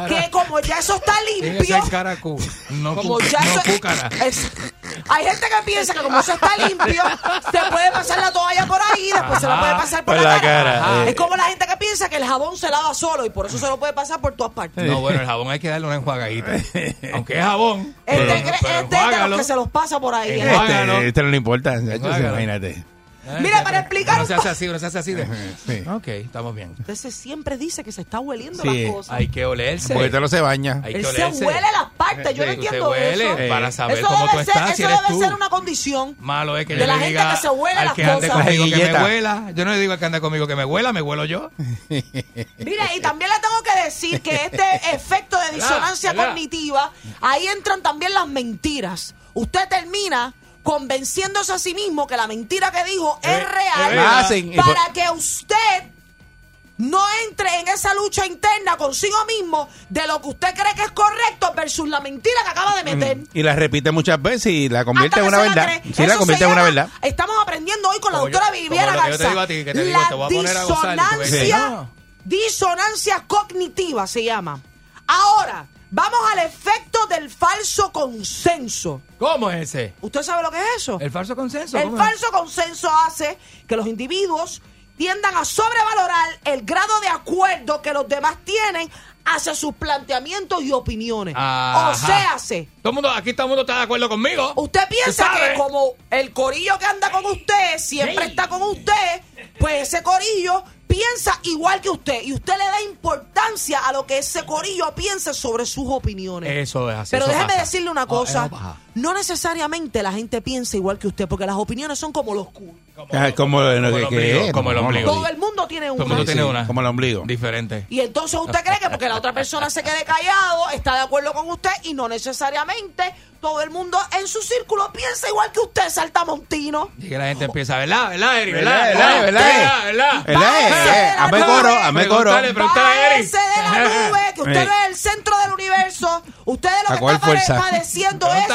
que como ya eso está Tiene que limpio, ser caracú. No, como cu- ya no eso, cúcara. es- hay gente que piensa que como eso está limpio, se puede pasar la toalla por ahí, después se la puede pasar por, por la, la cara. cara, Es como la gente que piensa que el jabón se lava solo y por eso se lo puede pasar por todas partes. No, bueno, el jabón hay que darle una enjuagadita. Aunque es jabón. Este, pero- pero este es de los que se los pasa por ahí. Eh. Hágalo. Este, este no le importa, muchachos, Hágalo. imagínate. Mira, para explicar un se hace así, uno se hace así. De... Sí. Ok, estamos bien. Usted se siempre dice que se está hueliendo Sí. las cosas. Hay que olerse. Porque no se baña. Hay Él que se olerse. huele las partes, yo no Sí, entiendo huele eso. para saber eso cómo tú ser, estás, si eso eres debe tú. ser una condición. Malo es que De yo la le gente diga que se huele al las que ande cosas. conmigo que me huela. Yo no le digo al que ande conmigo que me huela, me huelo yo. Mira, y también le tengo que decir que este efecto de disonancia cognitiva, ahí entran también las mentiras. Usted termina convenciéndose a sí mismo que la mentira que dijo Eh, es real. Hacen- y para que usted no entre en esa lucha interna consigo mismo de lo que usted cree que es correcto versus la mentira que acaba de meter. Y la repite muchas veces y la convierte en una verdad. la convierte en una verdad. Estamos aprendiendo hoy con la Como doctora Viviana yo Garza. la disonancia, disonancia cognitiva se llama. Ahora, Vamos al efecto del falso consenso. ¿Cómo es ese? ¿Usted sabe lo que es eso? ¿El falso consenso? El falso consenso hace que los individuos tiendan a sobrevalorar el grado de acuerdo que los demás tienen hacia sus planteamientos y opiniones. Ajá. O sea, se- Todo el mundo, aquí todo el mundo está de acuerdo conmigo. usted piensa que como el corillo que anda con usted siempre está con usted, pues ese corillo piensa igual que usted y usted le da importancia a lo que ese corillo piensa sobre sus opiniones. Eso es así. Pero eso déjeme pasa. decirle una cosa. No necesariamente la gente piensa igual que usted, porque las opiniones son como los culos. Ah, como, el ombligo, es, como el ombligo. Todo el mundo tiene Todo el una. mundo tiene una. como el ombligo. Diferente. Y entonces usted cree que porque la otra persona se quede callado, está de acuerdo con usted y no necesariamente todo el mundo en su círculo piensa igual que usted, saltamontino. Y que la gente empieza, ¿verdad? ¿Verdad, Eri? ¿Verdad, ¿Verdad? verdad, ¿Verdad? ¿Verdad? Hazme coro, hazme coro. Pregúntale, a Eri. De la nube, que usted es el centro del universo. Usted ¿A lo que está padeciendo es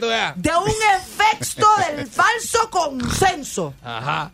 Tú veas. de un efecto del falso consenso. Ajá,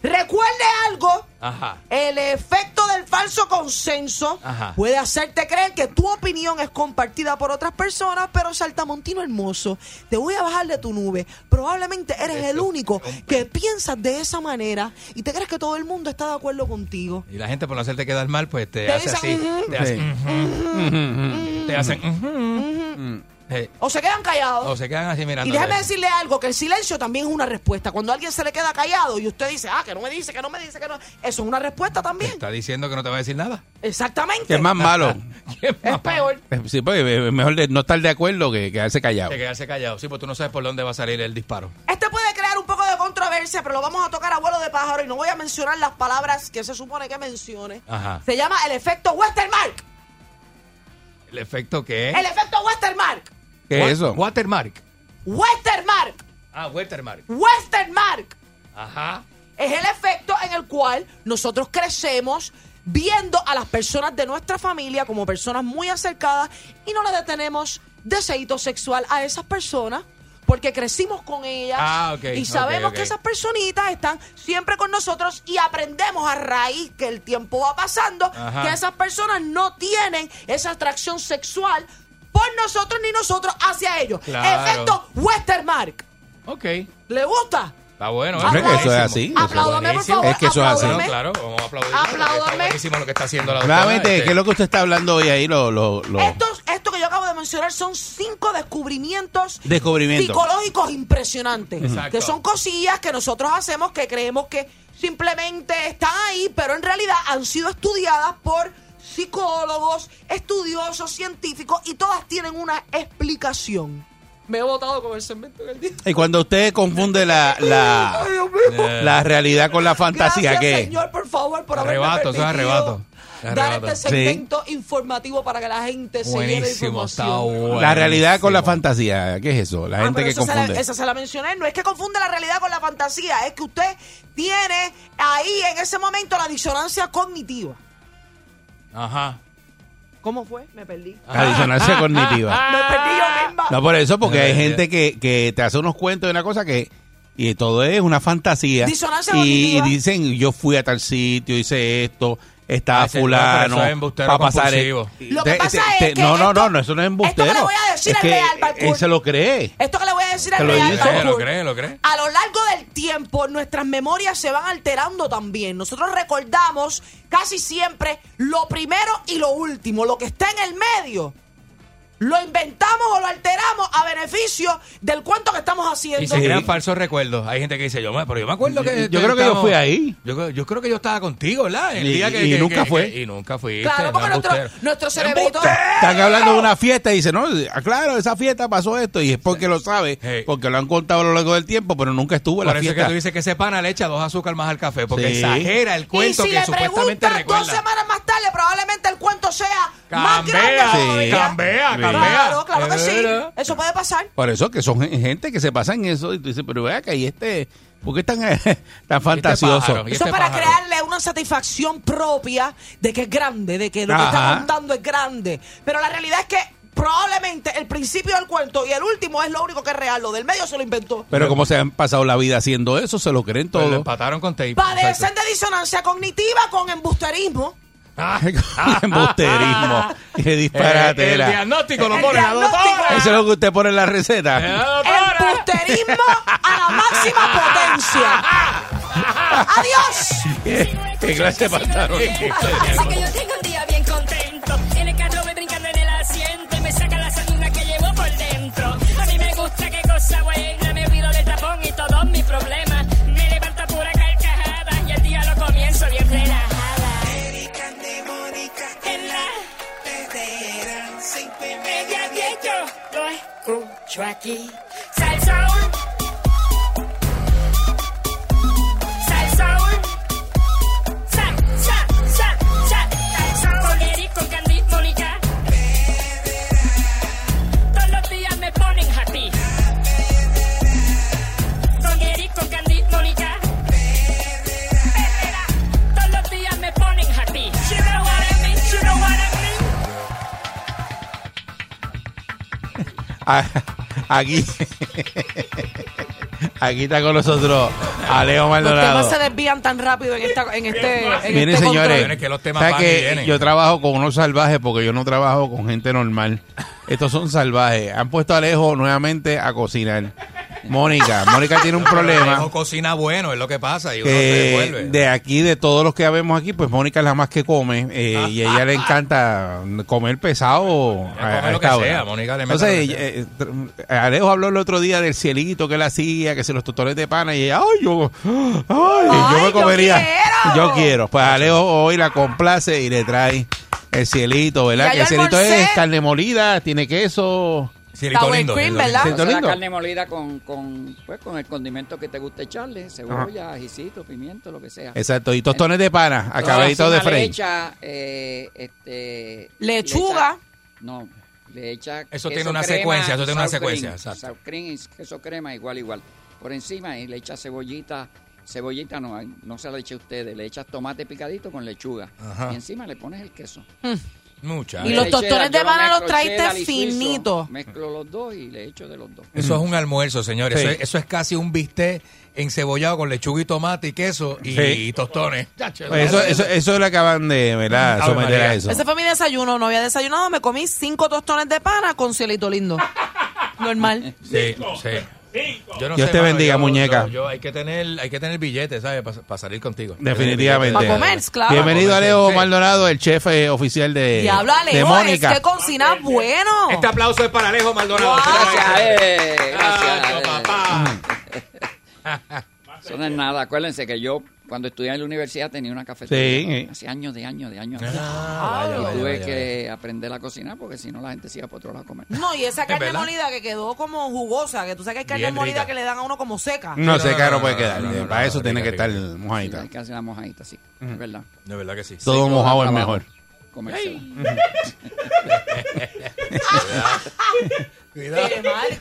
Recuerde algo, ajá. el efecto del falso consenso Ajá. puede hacerte creer que tu opinión es compartida por otras personas, pero saltamontino hermoso, te voy a bajar de tu nube. Probablemente eres el único que piensas de esa manera y te crees que todo el mundo está de acuerdo contigo. Y la gente por no hacerte quedar mal, pues te, Te hace dicen, así. Te hacen, te hacen, Eh, O se quedan callados. O se quedan así mirando. Y déjame decirle algo, que el silencio también es una respuesta. Cuando alguien se le queda callado y usted dice, ah, que no me dice, que no me dice, que no... Eso es una respuesta también. Está diciendo que no te va a decir nada. Exactamente. Que es más malo. Es peor. Sí, porque es mejor de no estar de acuerdo que quedarse callado. De quedarse callado. Sí, pues tú no sabes por dónde va a salir el disparo. Este puede crear un poco de controversia, pero lo vamos a tocar a vuelo de pájaro y no voy a mencionar las palabras que se supone que mencione. Ajá. Se llama el efecto Westermark. ¿El efecto qué? El efecto Westermark. ¿Qué es eso? Watermark. Westermark. Ah, Watermark. Westermark. Ajá. Es el efecto en el cual nosotros crecemos viendo a las personas de nuestra familia como personas muy acercadas y no le detenemos deseito sexual a esas personas porque crecimos con ellas Ah, ok, y sabemos que esas personitas están siempre con nosotros y aprendemos a raíz que el tiempo va pasando Ajá. que esas personas no tienen esa atracción sexual por nosotros ni nosotros hacia ellos. Claro. Efecto Westermark. Ok. ¿Le gusta? Está bueno. Hombre, que eso es así. Apláudame, por favor. Es que eso es así. Bueno, apláudame. claro, vamos a aplaudir. Apláudame. Está lo que está haciendo la doctora. Nuevamente, este. ¿qué es lo que usted está hablando hoy ahí? Lo, lo, lo- Estos, esto que yo acabo de mencionar son cinco descubrimientos Descubrimientos. psicológicos impresionantes. Exacto. Que son cosillas que nosotros hacemos que creemos que simplemente están ahí, pero en realidad han sido estudiadas por psicólogos, estudiosos, científicos y todas tienen una explicación. Me he votado con el cemento en el día. Y cuando usted confunde la, la, Ay, Dios mío. La realidad con la fantasía, Gracias, ¿qué? señor, por favor, por haberme Arrebato, eso es arrebato. Dar este segmento informativo para que la gente se lleve Buenísimo, información. bueno. La realidad con la fantasía, ¿qué es eso? La Ah, gente que esa se la- confunde. esa se la mencioné. No es que confunde la realidad con la fantasía, es que usted tiene ahí en ese momento la disonancia cognitiva. Ajá. ¿Cómo fue? Me perdí. La disonancia cognitiva. Me perdí yo misma. No, por eso, porque hay Eh, gente que, que te hace unos cuentos de una cosa que y todo es una fantasía. Disonancia y, cognitiva. y dicen, yo fui a tal sitio, hice esto, estaba Ah, fulano, es pasar compulsivo. Lo que pasa es que No, no, esto- no, no, eso no es embustero. esto que le voy a decir es que real, él se lo cree. Esto que le voy a decir es Te lo real. hizo. Balcour. ¿Lo cree? ¿Lo cree? A lo largo del tiempo, nuestras memorias se van alterando también. Nosotros recordamos casi siempre lo primero y lo último, lo que está en el medio. Lo inventamos o lo alteramos a beneficio del cuento que estamos haciendo. Y se crean falsos recuerdos. Hay gente que dice, yo, me- pero yo me acuerdo que... Yo creo que yo fui ahí. Yo, creo- yo creo que yo estaba contigo, ¿verdad? El Y- día que, y que- nunca que- fue. que- y nunca fuiste. Claro, porque nuestro, nuestro cerebrito. Están hablando de una fiesta y dicen, no, ah, claro, esa fiesta pasó esto y es porque lo sabe, porque lo han contado a lo largo del tiempo, pero nunca estuvo en Por la eso es que fiesta. tú dices que ese pana le echa dos azúcar más al café, porque Sí. exagera el Y cuento si que le supuestamente recuerda. dos semanas más tarde, probablemente el cuento sea más grande Cambia, todavía. Claro, claro que sí. Eso puede pasar. Por eso que son gen- gente que se pasa en eso y tú dices, pero vea que ahí este, ¿por qué tan, tan fantasioso? pájaro? ¿Y Eso este para pájaro? crearle una satisfacción propia de que es grande, de que lo que está contando es grande. Pero la realidad es que probablemente el principio del cuento y el último es lo único que es real. Lo del medio se lo inventó. Pero como se han pasado la vida haciendo eso, se lo creen Pues lo todo. empataron con tape. Padecen Exacto. de disonancia cognitiva con embusterismo. Embusterismo. Qué disparate Eh, el era. diagnóstico lo pone la diagnóstico. doctora. Eso es lo que usted pone en la receta. Doctora. Embusterismo a la máxima potencia. Adiós. ¿Qué, qué clase de pantalón? Así que yo tengo un día bien Aquí. Aquí está con nosotros Alejo Los temas Maldonado. se desvían tan rápido en, esta, en este, en Miren, este señores, que los temas ¿sabe van y que vienen. yo trabajo con unos salvajes porque yo no trabajo con gente normal. Estos son salvajes. Han puesto a Alejo nuevamente a cocinar. Mónica, Mónica tiene un problema. Alejo cocina bueno, es lo que pasa. Y uno se devuelve. de aquí, de todos los que vemos aquí, pues Mónica es la más que come eh, y a ella le encanta comer pesado a, lo que sea, Mónica le Entonces, que eh, eh, Alejo habló el otro día del cielito que él hacía, que se los tutores de pana y ella, ay, yo, ay, yo me yo comería, quiero. yo quiero. Pues Alejo hoy la complace y le trae el cielito, ¿verdad? Ya Que yo el cielito almorcé. es carne molida, tiene queso. Sour lindo, ¿verdad? lindo. Cielito O sea, la carne molida con, con, pues, con el condimento que te guste echarle, cebolla, ajicito, pimiento, lo que sea. Exacto, y tostones de pana, acabadito Encima de le freír. echa, eh, este, Lechuga. le echa- no, le echa Eso tiene una crema secuencia, eso tiene una cream. secuencia, exacto. Sour cream y queso crema igual, igual. Por encima y le echa cebollita, cebollita no, no se la eche a ustedes, le echas tomate picadito con lechuga. Ajá. Y encima le pones el queso. Mucha. Y los tostones de lo pana los traiste finitos. Mezclo los dos y le echo de los dos. Eso es un almuerzo, señores. Sí. Eso, es, eso es casi un bistec encebollado con lechuga y tomate y queso y, Sí. y tostones. Pues Eso, eso, eso le acaban de, ¿verdad? Someter a eso. Ese fue mi desayuno. No había desayunado. Me comí cinco tostones de pana con cielito lindo. Normal. Sí, sí. Yo no Dios sé, te mano, bendiga, yo- muñeca. yo- yo hay que tener, hay que tener billetes, ¿sabes? Para salir contigo. Definitivamente. Para comer, claro. Bienvenido Alejo sí. Maldonado, el chef eh, oficial de, Diablo, de Alejo, es Mónica. que cocina bueno. Este aplauso es para Alejo Maldonado. Wow. Gracias, eh, Gracias, gracias. eh. papá. Eso no es nada. Acuérdense que yo, cuando estudié en la universidad, tenía una cafetería. Sí. Hace años, de años, de años. Ah, vaya, y vaya, tuve vaya, que aprender a cocinar porque si no la gente se iba para otro lado a comer. No, y esa carne verdad. molida que quedó como jugosa, que tú sabes que hay carne Bien molida rica. que le dan a uno como seca. No No, sé, no, puede quedar. no, no, Para no, eso no, tiene rica, que estar. Sí, mojadita. hay que hacer la mojadita, sí. Es verdad. De verdad que sí. Todo mojado es mejor. comérsela. Cuidado.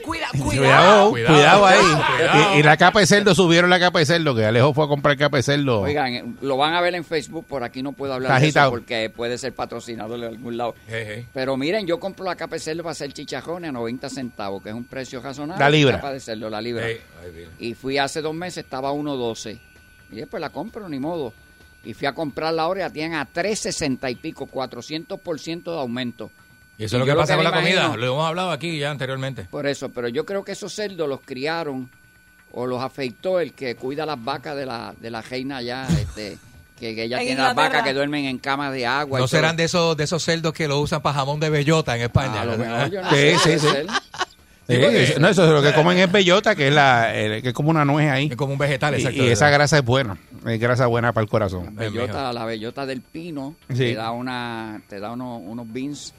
Cuida, Cuidado, cuidado. cuidado, Cuidado, ahí. cuidado. Y, y la capa de cerdo, subieron la capa de cerdo, que Alejo fue a comprar capa de cerdo. Oigan, eh, lo van a ver en Facebook, por aquí no puedo hablar de eso porque puede ser patrocinador de algún lado. Hey, hey. Pero miren, yo compro la capa de cerdo para hacer chicharrones a 90 centavos, que es un precio razonable. La libra. Capa de cerdo, la libra. Hey. Y fui hace dos meses, estaba a 1.12. Y después la compro, ni modo. Y fui a comprarla ahora y la tienen a 3.60 y pico, 400% de aumento. Y eso es lo que lo pasa que con la comida. Lo hemos hablado aquí ya anteriormente. Por eso, pero yo creo que esos cerdos los criaron o los afeitó el que cuida las vacas de la, de la reina allá, este, que, que ella En tiene las vacas que duermen en camas de agua. y No todo. serán de esos, de esos cerdos que lo usan para jamón de bellota en España. A lo mejor yo no Sí, sí, sí. ser. Sí, eso- no, eso es lo que comen es bellota, que es, la, el- que es como una nuez ahí. Es como un vegetal, Y, exacto. y esa grasa es buena, es grasa buena para el corazón. Bien, Bellota, la bellota del pino Sí. te da una, te da unos, unos beans,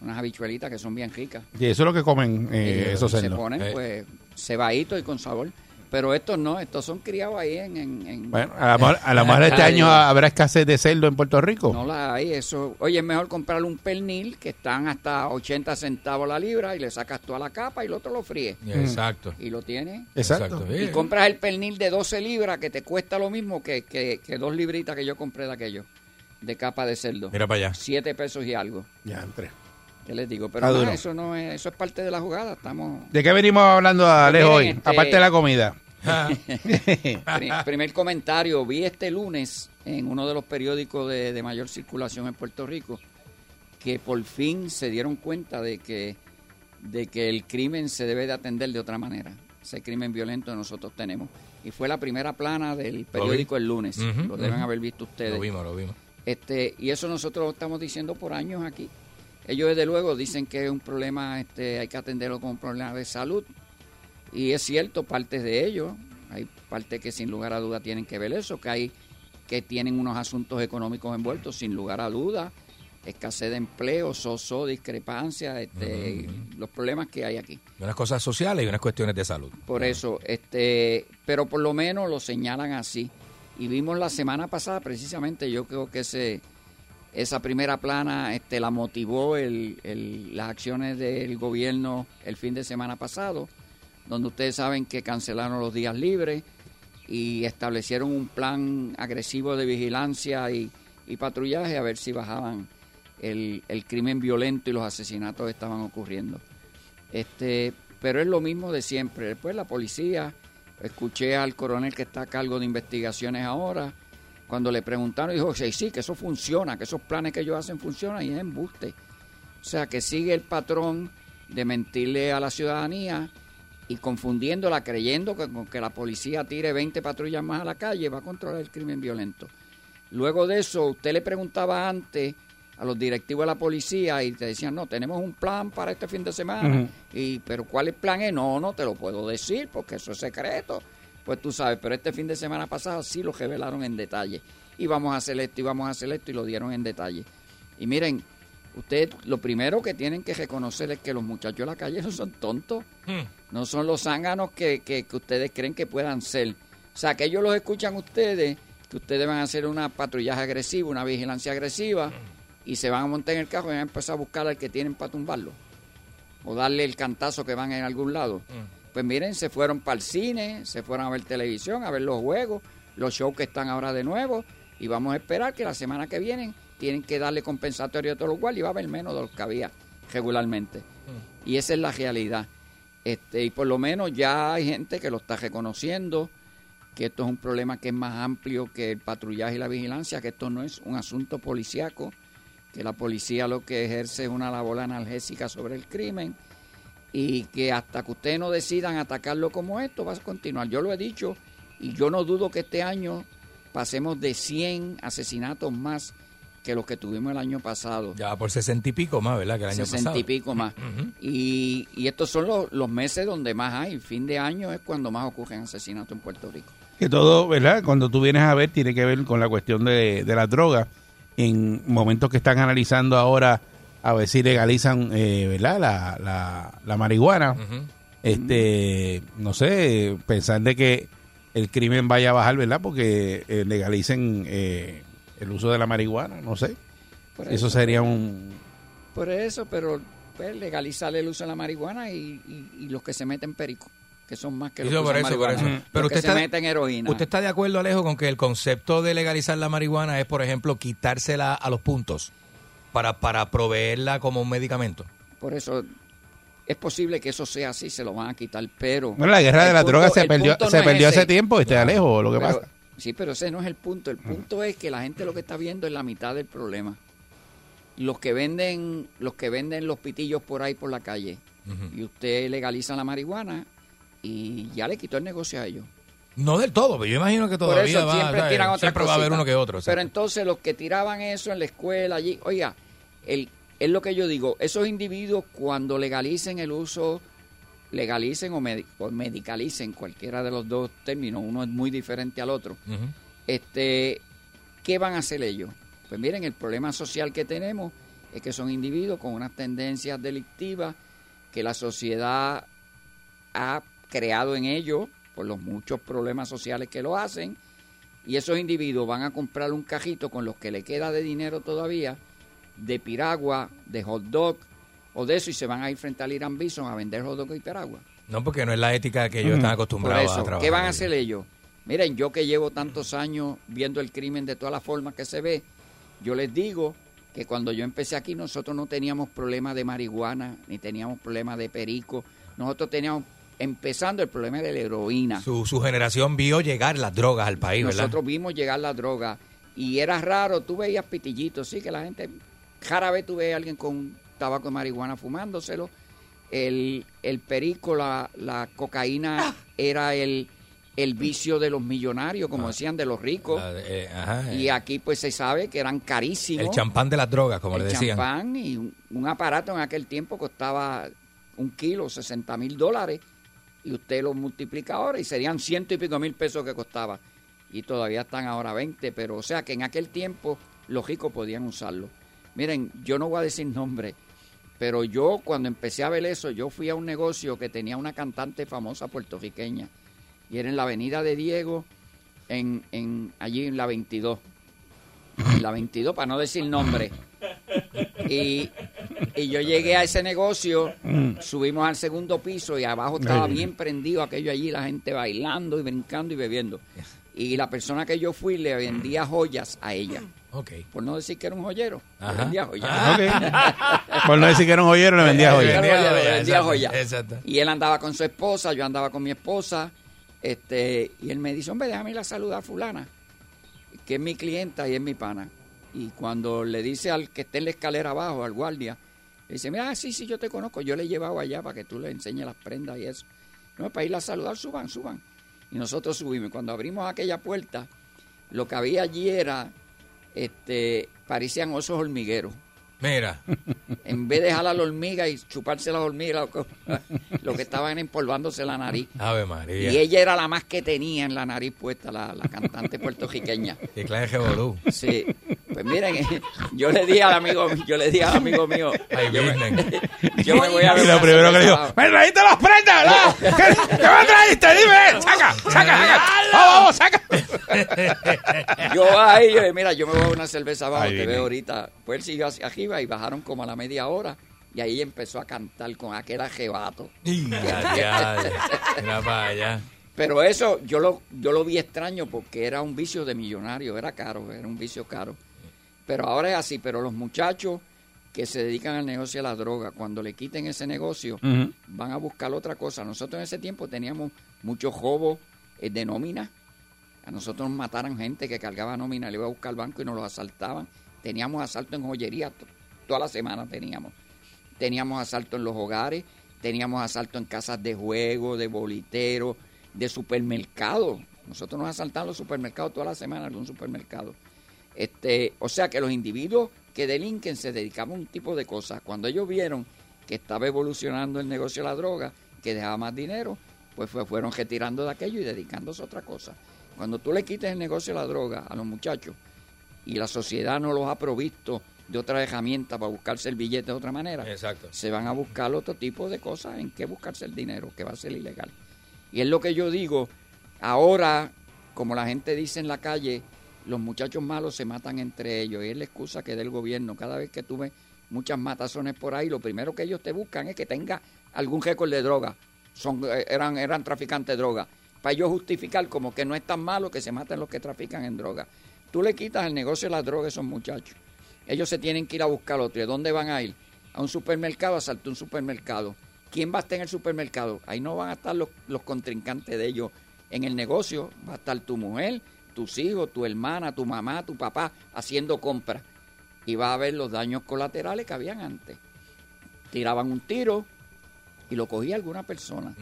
unas habichuelitas que son bien ricas. Y eso es lo que comen eh, Y esos se cerdos. ponen Eh. pues cebaditos y con sabor. Pero estos no, estos son criados ahí en... en, en- Bueno, a lo mejor, a lo mejor este año habrá escasez de cerdo en Puerto Rico. No la hay, eso. Oye, es mejor comprar un pernil que están hasta 80 centavos la libra y le sacas toda la capa y el otro lo fríe. Exacto. Y lo tienes. Exacto. Y compras el pernil de 12 libras que te cuesta lo mismo que, que, que dos libritas que yo compré de aquello, de capa de cerdo. Mira para allá. Siete pesos y algo. Ya, entre. ¿Qué les digo? Pero duro. eso no es, eso es parte de la jugada. Estamos. ¿De qué venimos hablando, Alejo, hoy? este- Aparte de la comida. Pri- primer comentario, vi este lunes en uno de los periódicos de, de mayor circulación en Puerto Rico que por fin se dieron cuenta de que, de que el crimen se debe de atender de otra manera. Ese crimen violento que nosotros tenemos. Y fue la primera plana del periódico el lunes. Lo deben haber visto ustedes. Lo vimos, lo vimos. Este, y eso nosotros lo estamos diciendo por años aquí. Ellos desde luego dicen que es un problema, este, hay que atenderlo como un problema de salud. Y es cierto, partes de ello, hay partes que sin lugar a duda tienen que ver eso, que hay que tienen unos asuntos económicos envueltos, sin lugar a duda, escasez de empleo, soso, discrepancias, este, los problemas que hay aquí. Unas cosas sociales y unas cuestiones de salud. Por eso, este, pero por lo menos lo señalan así. Y vimos la semana pasada, precisamente, yo creo que ese, esa primera plana este, la motivó el, las acciones del gobierno el fin de semana pasado, donde ustedes saben que cancelaron los días libres y establecieron un plan agresivo de vigilancia y, y patrullaje a ver si bajaban el, el crimen violento y los asesinatos estaban ocurriendo. Este, pero es lo mismo de siempre. Después la policía, escuché al coronel que está a cargo de investigaciones ahora, cuando le preguntaron, dijo, sí, sí, que eso funciona, que esos planes que ellos hacen funcionan y es embuste. O sea, que sigue el patrón de mentirle a la ciudadanía y confundiéndola, creyendo que con que la policía tire 20 patrullas más a la calle va a controlar el crimen violento. Luego de eso, usted le preguntaba antes a los directivos de la policía y te decían, no, tenemos un plan para este fin de semana. Y Pero ¿cuál es el plan? es? No, no te lo puedo decir porque eso es secreto. Pues tú sabes, pero este fin de semana pasado sí lo revelaron en detalle. Y vamos a hacer esto y vamos a hacer esto y lo dieron en detalle. Y miren, ustedes lo primero que tienen que reconocer es que los muchachos de la calle no son tontos. No son los zánganos que, que, que ustedes creen que puedan ser. O sea, que ellos los escuchan ustedes, que ustedes van a hacer una patrullaje agresiva, una vigilancia agresiva, y se van a montar en el carro y van a empezar a buscar al que tienen para tumbarlo. O darle el cantazo que van en algún lado. Pues miren, se fueron para el cine, se fueron a ver televisión, a ver los juegos, los shows que están ahora de nuevo, y vamos a esperar que la semana que viene tienen que darle compensatorio a todos los cuales y va a haber menos de los que había regularmente. Y esa es la realidad. Este, y por lo menos ya hay gente que lo está reconociendo, que esto es un problema que es más amplio que el patrullaje y la vigilancia, que esto no es un asunto policiaco, que la policía lo que ejerce es una labor analgésica sobre el crimen y que hasta que ustedes no decidan atacarlo como esto va a continuar. Yo lo he dicho y yo no dudo que este año pasemos de 100 asesinatos más que los que tuvimos el año pasado. Ya por sesenta y pico más, ¿verdad? Que el año 60 pasado. y pico más. y, y estos son los, los meses donde más hay. Fin de año es cuando más ocurren asesinatos en Puerto Rico. Que todo, ¿verdad? Cuando tú vienes a ver, tiene que ver con la cuestión de, de las drogas. En momentos que están analizando ahora a ver si legalizan, eh, ¿verdad? La, la, la marihuana. Este, no sé, pensar de que el crimen vaya a bajar, ¿verdad? Porque eh, legalicen eh, el uso de la marihuana, no sé. Por Eso eso, sería un... Por eso, pero pues, legalizar el uso de la marihuana y, y- y los que se meten perico, que son más que los Eso, que por usan eso, por marihuana. eso. Pero Los usted que está, se meten heroína. ¿Usted está de acuerdo, Alejo, con que el concepto de legalizar la marihuana es, por ejemplo, quitársela a los puntos para, para proveerla como un medicamento? Por eso es posible que eso sea así, se lo van a quitar, pero... Bueno, la guerra de las punto- drogas se perdió, se perdió ese. hace tiempo, este Alejo, lo que Pero- pasa. Sí, pero ese no es el punto. El punto es que la gente lo que está viendo es la mitad del problema. Los que venden, los que venden los pitillos por ahí por la calle, y usted legaliza la marihuana y ya le quitó el negocio a ellos. No del todo, pero yo imagino que todavía va, siempre ¿sabes? tiran otra siempre va a haber uno que otro. Pero entonces los que tiraban eso en la escuela allí, oiga, el, es lo que yo digo, esos individuos cuando legalicen el uso, legalicen o, o medicalicen, cualquiera de los dos términos, uno es muy diferente al otro, este, ¿qué van a hacer ellos? Pues miren, el problema social que tenemos es que son individuos con unas tendencias delictivas que la sociedad ha creado en ellos por los muchos problemas sociales que lo hacen y esos individuos van a comprar un cajito con los que le queda de dinero todavía de piragua, de hot dog o de eso y se van a ir frente al Irán Bison a vender hot dog y piragua. No, porque no es la ética que ellos están acostumbrados eso, a trabajar. ¿qué van a hacer ellos? Miren, yo que llevo tantos años viendo el crimen de todas las formas que se ve, yo les digo que cuando yo empecé aquí nosotros no teníamos problema de marihuana, ni teníamos problema de perico, nosotros teníamos, empezando el problema de la heroína. Su, su generación vio llegar las drogas al país, ¿verdad? Nosotros vimos llegar la droga Y era raro, tú veías pitillitos, sí, que la gente, rara vez tú veías a alguien con tabaco de marihuana fumándoselo. El, el perico, la, la cocaína era el, el vicio de los millonarios, como decían, de los ricos. Eh, ajá, Y eh, aquí pues se sabe que eran carísimos. el champán de las drogas, como el le decían. champán y un, un aparato en aquel tiempo costaba un kilo, 60 mil dólares, y usted lo multiplica ahora y serían ciento y pico mil pesos que costaba. Y todavía están ahora 20, pero o sea que en aquel tiempo los ricos podían usarlo. Miren, yo no voy a decir nombre, pero yo cuando empecé a ver eso, yo fui a un negocio que tenía una cantante famosa puertorriqueña, y era en la avenida de Diego, en, en allí en la 22. En la 22, para no decir nombre. Y, y yo llegué a ese negocio, subimos al segundo piso y abajo estaba bien prendido aquello allí, la gente bailando y brincando y bebiendo. Y la persona que yo fui le vendía joyas a ella. Ok. Por no decir que era un joyero, le vendía joyas. Por no decir que era un joyero, le vendía Le joyas. vendía Vendía exacto, joyas. exacto. Y él andaba con su esposa, yo andaba con mi esposa. Este, y él me dice, hombre, déjame ir a saludar a fulana, que es mi clienta y es mi pana. Y cuando le dice al que esté en la escalera abajo, al guardia, le dice, mira, sí, sí, yo te conozco, yo le he llevado allá para que tú le enseñes las prendas y eso. No, para ir a saludar, suban, suban. Y nosotros subimos. Y cuando abrimos aquella puerta, lo que había allí era, este, parecían osos hormigueros. Mira, En vez de jalar la hormiga y chuparse las hormigas, lo que, lo estaban empolvándose la nariz. Ave María. Y ella era la más que tenía en la nariz puesta, la, la cantante puertorriqueña. Y clase de revolú. Sí. Pues miren, yo le dije al amigo, yo le dije al amigo mío, Ay, yo, me, yo me voy a Y ver lo una primero que le dijo, ¡me trajiste las prendas, verdad! ¿Qué, qué me trajiste? Dime, saca, saca, saca. Vamos, vamos, saca. Yo ahí, yo mira, yo me voy a una cerveza abajo, te veo ahorita. Pues él siguió hacia arriba y bajaron como a la media hora. Y ahí empezó a cantar con aquel ajebato. Pero eso yo lo, yo lo vi extraño porque era un vicio de millonario, era caro, era un vicio caro. Pero ahora es así, pero los muchachos que se dedican al negocio de la droga, cuando le quiten ese negocio, van a buscar otra cosa. Nosotros en ese tiempo teníamos muchos robos eh, de nómina. A nosotros nos mataron gente que cargaba nómina, le iba a buscar al banco y nos los asaltaban. Teníamos asalto en joyería, toda la semana teníamos. Teníamos asalto en los hogares, teníamos asalto en casas de juego, de boliteros, de supermercados. Nosotros nos asaltaban los supermercados toda la semana, algún supermercado. Este, o sea que los individuos que delinquen se dedicaban a un tipo de cosas. Cuando ellos vieron que estaba evolucionando el negocio de la droga, que dejaba más dinero, pues fue- fueron retirando de aquello y dedicándose a otra cosa. Cuando tú le quites el negocio de la droga a los muchachos y la sociedad no los ha provisto de otra herramienta para buscarse el billete de otra manera, Exacto. se van a buscar otro tipo de cosas en que buscarse el dinero, que va a ser ilegal. Y es lo que yo digo, ahora, como la gente dice en la calle, los muchachos malos se matan entre ellos, y es la excusa que da el gobierno. Cada vez que tú ves muchas matazones por ahí, lo primero que ellos te buscan es que tenga algún récord de droga. Son, eh, eran, eran traficantes de droga. Para ellos justificar como que no es tan malo que se maten los que trafican en droga. Tú le quitas el negocio de la droga a esos muchachos. Ellos se tienen que ir a buscar otro. ¿Y dónde van a ir? A un supermercado, a saltar un supermercado. ¿Quién va a estar en el supermercado? Ahí no van a estar los, los contrincantes de ellos en el negocio. Va a estar tu mujer, tus hijos, tu hermana, tu mamá, tu papá haciendo compras. Y va a ver los daños colaterales que habían antes. Tiraban un tiro y lo cogía alguna persona.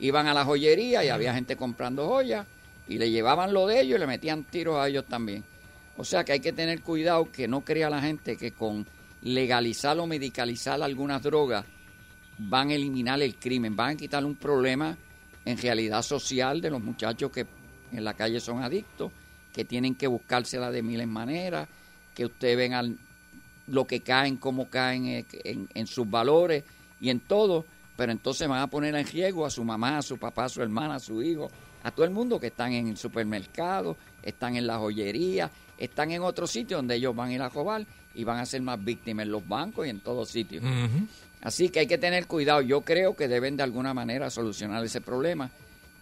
Iban a la joyería y había gente comprando joyas y le llevaban lo de ellos y le metían tiros a ellos también. O sea que hay que tener cuidado que no crea la gente que con legalizar o medicalizar algunas drogas van a eliminar el crimen, van a quitar un problema en realidad social de los muchachos que en la calle son adictos, que tienen que buscársela de miles maneras, que ustedes ven lo que caen, cómo caen eh, en, en sus valores y en todo, pero entonces van a poner en riesgo a su mamá, a su papá, a su hermana, a su hijo, a todo el mundo que están en el supermercado, están en la joyería, están en otro sitio donde ellos van a ir a robar y van a ser más víctimas en los bancos y en todos sitios. Así que hay que tener cuidado. Yo creo que deben de alguna manera solucionar ese problema,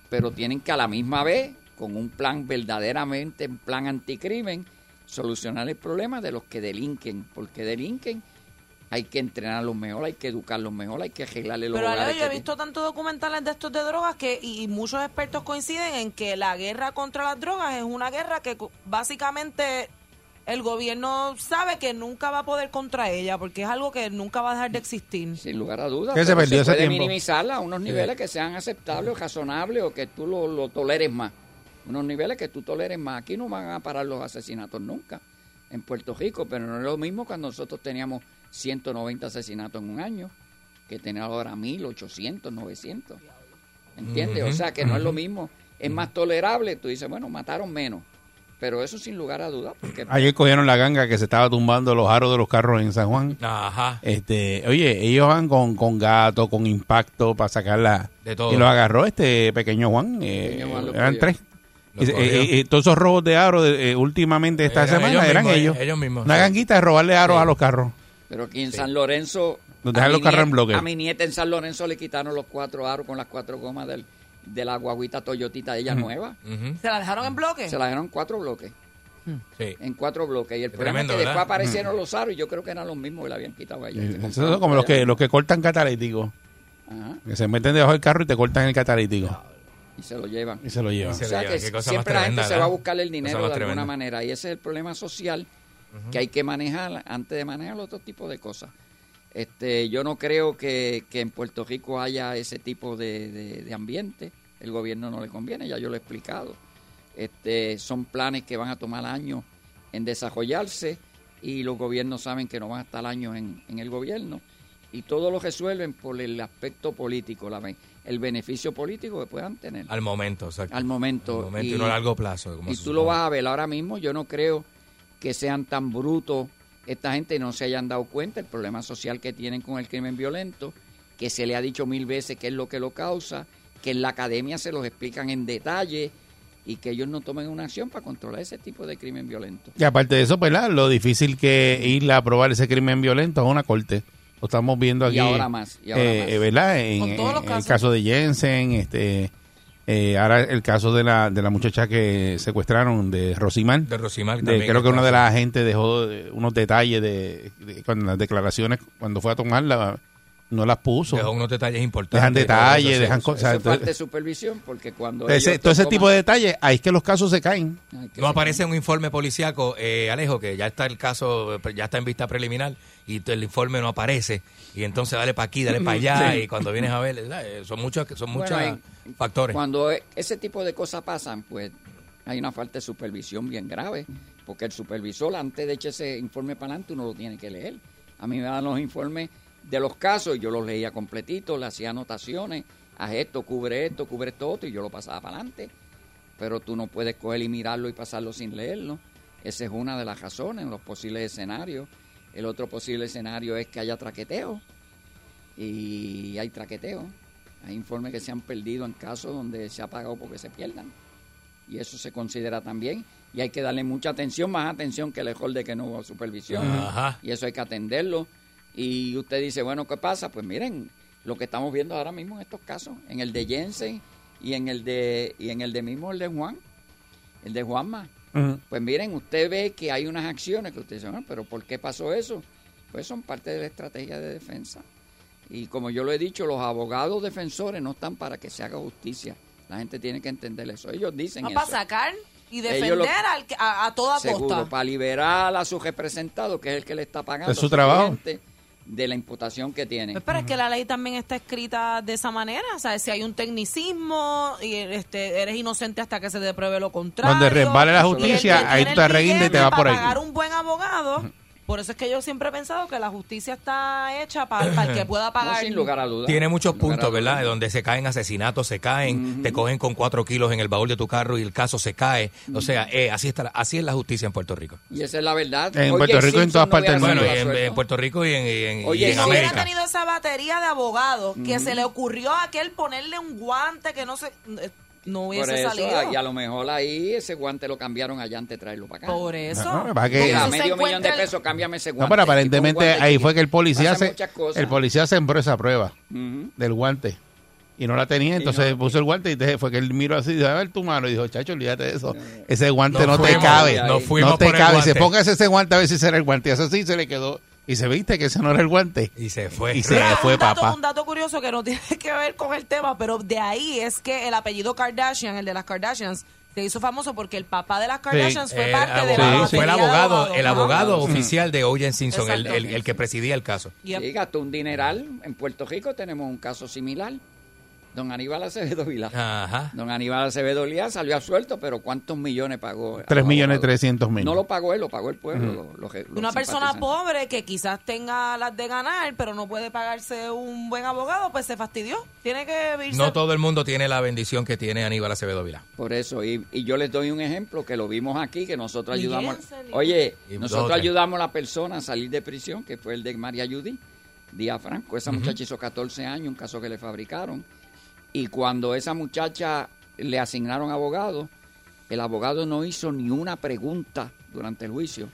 pero tienen que a la misma vez, con un plan verdaderamente, un plan anticrimen, solucionar el problema de los que delinquen, porque delinquen hay que entrenarlos mejor, hay que educarlos mejor, hay que arreglarle los Pero hogares yo he visto tantos documentales de estos de drogas que y, y muchos expertos coinciden en que la guerra contra las drogas es una guerra que básicamente el gobierno sabe que nunca va a poder contra ella porque es algo que nunca va a dejar de existir. Sin lugar a dudas. Que se perdió ese puede tiempo. minimizarla a unos niveles que sean aceptables o razonables o que tú lo, lo toleres más. Unos niveles que tú toleres más. Aquí no van a parar los asesinatos nunca en Puerto Rico, pero no es lo mismo cuando nosotros teníamos 190 asesinatos en un año, que tener ahora 1800, 900. ¿Entiendes? O sea que no es lo mismo. Es más tolerable. Tú dices, bueno, mataron menos. Pero eso sin lugar a dudas, porque Ayer cogieron la ganga que se estaba tumbando los aros de los carros en San Juan. Ajá. Este, oye, ellos van con, con gato, con impacto para sacarla. De todo. Y los agarró este pequeño Juan. eh, Pequeño Juan lo eran tres. Lo Y- y- y todos esos robos de aros de- eh, últimamente esta Eran semana ellos eran mismos, ellos. ellos mismos, Una ganguita de robarle aros Sí. a los carros. Pero aquí en San Lorenzo. Dejan a los mi carros en nieta- bloque. A mi nieta en San Lorenzo le quitaron los cuatro aros con las cuatro gomas del, de la guaguita Toyotita de ella nueva. ¿Se la dejaron en bloque? Se la dejaron en cuatro bloques. Sí. En cuatro bloques. Y el problema Tremendo, es que después aparecieron los aros y yo creo que eran los mismos que le habían quitado a ella. Se Esos son como los que, los que cortan catalíticos. Ajá, Que se meten debajo del carro y te cortan el catalítico. y se lo llevan. Y se lo llevan. Se O sea que siempre más la gente tremenda, se va a buscar el dinero de alguna tremenda. manera. Y ese es el problema social que hay que manejar antes de manejar otro tipo de cosas. Este, yo no creo que, que en Puerto Rico haya ese tipo de, de- de ambiente. El gobierno no le conviene, ya yo lo he explicado. Este, son planes que van a tomar años en desarrollarse y los gobiernos saben que no van a estar años en, en el gobierno y todo lo resuelven por el aspecto político, la, el beneficio político que puedan tener Al momento, exacto. al momento. Al momento y, no a largo plazo. como y tú lo vas a ver ahora mismo. Yo no creo que sean tan brutos esta gente y no se hayan dado cuenta el problema social que tienen con el crimen violento, que se le ha dicho mil veces qué es lo que lo causa, que en la academia se los explican en detalle y que ellos no tomen una acción para controlar ese tipo de crimen violento. Y aparte de eso, ¿verdad? Lo difícil que ir a probar ese crimen violento a una corte. Lo estamos viendo aquí. Y ahora más, y ahora eh, más. eh, ¿Verdad? En, Con todos los en el caso de Jensen, este, eh, ahora el caso de la, de la muchacha que secuestraron de Rosimar. De Rosimar De- también creo que una de las agentes dejó eh, unos detalles de, de- cuando las declaraciones, cuando fue a tomarla, no las puso. Dejó unos detalles importantes. Dejan detalles, dejan cosas. Eso falta de supervisión porque cuando ese- ellos todo ese tipo de detalles, ahí es que los casos se caen. No aparece un informe policíaco, eh, Alejo, que ya está el caso, ya está en vista preliminar y el informe no aparece. Y entonces dale para aquí, dale para allá. Sí. Y cuando vienes a ver, ¿verdad? Eh, son muchos, son muchos Bueno, factores. Cuando e- ese tipo de cosas pasan, pues hay una falta de supervisión bien grave, porque el supervisor antes de echar ese informe para adelante uno lo tiene que leer. A mí me dan los informes de los casos yo los leía completitos, le hacía anotaciones, haz esto, cubre esto, cubre esto otro y yo lo pasaba para adelante. Pero tú no puedes coger y mirarlo y pasarlo sin leerlo. Esa es una de las razones, los posibles escenarios. El otro posible escenario es que haya traqueteo y hay traqueteo. Hay informes que se han perdido en casos donde se ha pagado porque se pierdan. Y eso se considera también. Y hay que darle mucha atención, más atención que el mejor de que no hubo supervisión. Ajá. Y eso hay que atenderlo. Y usted dice, bueno, ¿qué pasa? Pues miren, lo que estamos viendo ahora mismo en estos casos, en el de Jensen y en el de, y en el de mismo el de Juan, el de Juanma. Pues miren, usted ve que hay unas acciones que usted dice, "Ah, pero ¿por qué pasó eso? Pues son parte de la estrategia de defensa. Y como yo lo he dicho, los abogados defensores no están para que se haga justicia. La gente tiene que entender eso. Ellos dicen No, eso. para sacar y defender lo- al que- a, a toda Seguro, costa. para liberar a su representado, que es el que le está pagando Es su trabajo. cliente, de la imputación que tienen. Pues, pero es que la ley también está escrita de esa manera. O sea, si hay un tecnicismo y este, eres inocente hasta que se te pruebe lo contrario. Donde resbale la justicia, tiene ahí tú te reguindas y te vas por para ahí. pagar un buen abogado. Por eso es que yo siempre he pensado que la justicia está hecha para, para el que pueda No, pagar. sin lugar a dudas. Tiene muchos puntos, ¿verdad? Donde se caen asesinatos, se caen, te cogen con cuatro kilos en el baúl de tu carro y el caso se cae. O sea, eh, así está, así es la justicia en Puerto Rico. Y esa es la verdad. En Oye, Puerto Rico y en todas no partes del hubiera mundo. Bueno, en, en Puerto Rico y en, y en- Oye, y en si hubiera América. tenido esa batería de abogados que se le ocurrió a aquel ponerle un guante que no se no Por hubiese eso, salido. y a lo mejor ahí ese guante lo cambiaron allá antes de traerlo para acá. Por eso. No, para que- se medio millón de pesos, cámbiame ese guante. No, pero aparentemente guante ahí fue que el policía se, el policía sembró esa prueba Ujú. del guante y no la tenía, entonces no. puso el guante y fue que él miró así, dijo, a ver tu mano y dijo, chacho, olvídate de eso, ese guante No no, te fuimos, cabe, no no, te por cabe, se póngase ese guante a ver si será el guante, y eso sí se le quedó y se viste que ese no era el guante Y se fue. y se Mira, fue un dato, papá. un dato curioso que no tiene que ver con el tema, pero de ahí es que el apellido Kardashian, el de las Kardashians, Se hizo famoso porque el papá de las Kardashians fue El parte de abogado- la fue el de abogado, el abogado Ajá. oficial de O.J. Simpson, el, el- el que presidía el caso. Yep. Sí, gastó un dineral. En Puerto Rico tenemos un caso similar. Don Aníbal Acevedo Vilá. Ajá. Don Aníbal Acevedo Vilá salió absuelto, pero ¿cuántos millones pagó? Tres al millones abogado? trescientos mil. No lo pagó él, lo pagó el pueblo. lo- lo- los Una persona pobre que quizás tenga las de ganar, pero no puede pagarse un buen abogado, pues se fastidió. Tiene que irse. No todo el mundo tiene la bendición que tiene Aníbal Acevedo Vilá. Por eso, y, y yo les doy un ejemplo que lo vimos aquí, que nosotros ayudamos. Oye, Y nosotros dos, ayudamos a la persona a salir de prisión, que fue el de María Judy Díaz Franco. Esa muchacha hizo 14 años, un caso que le fabricaron. Y cuando esa muchacha le asignaron abogado, el abogado no hizo ni una pregunta durante el juicio.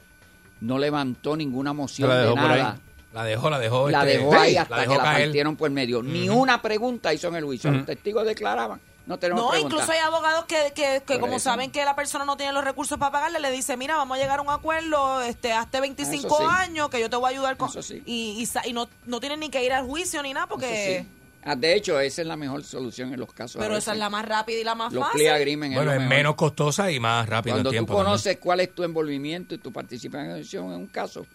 No levantó ninguna moción La de dejó por ahí. nada. La dejó, la dejó. La este, dejó ahí hasta la dejó que la partieron por medio. Ni una pregunta hizo en el juicio. Los testigos declaraban. No tenemos No, incluso hay abogados que, que, que como eso. saben que la persona no tiene los recursos para pagarle, le dice, mira, vamos a llegar a un acuerdo, este, hazte 25 Eso sí. años, que yo te voy a ayudar con... Eso sí. Y, y, y no, no tienen ni que ir al juicio ni nada, porque... Ah, de hecho, esa es la mejor solución en los casos. Pero esa es la más rápida y la más Los fácil. plea agreement Bueno, es, es lo mejor. menos costosa y más rápido Cuando en tiempo. tú también. conoces cuál es tu envolvimiento y tu participación en un caso,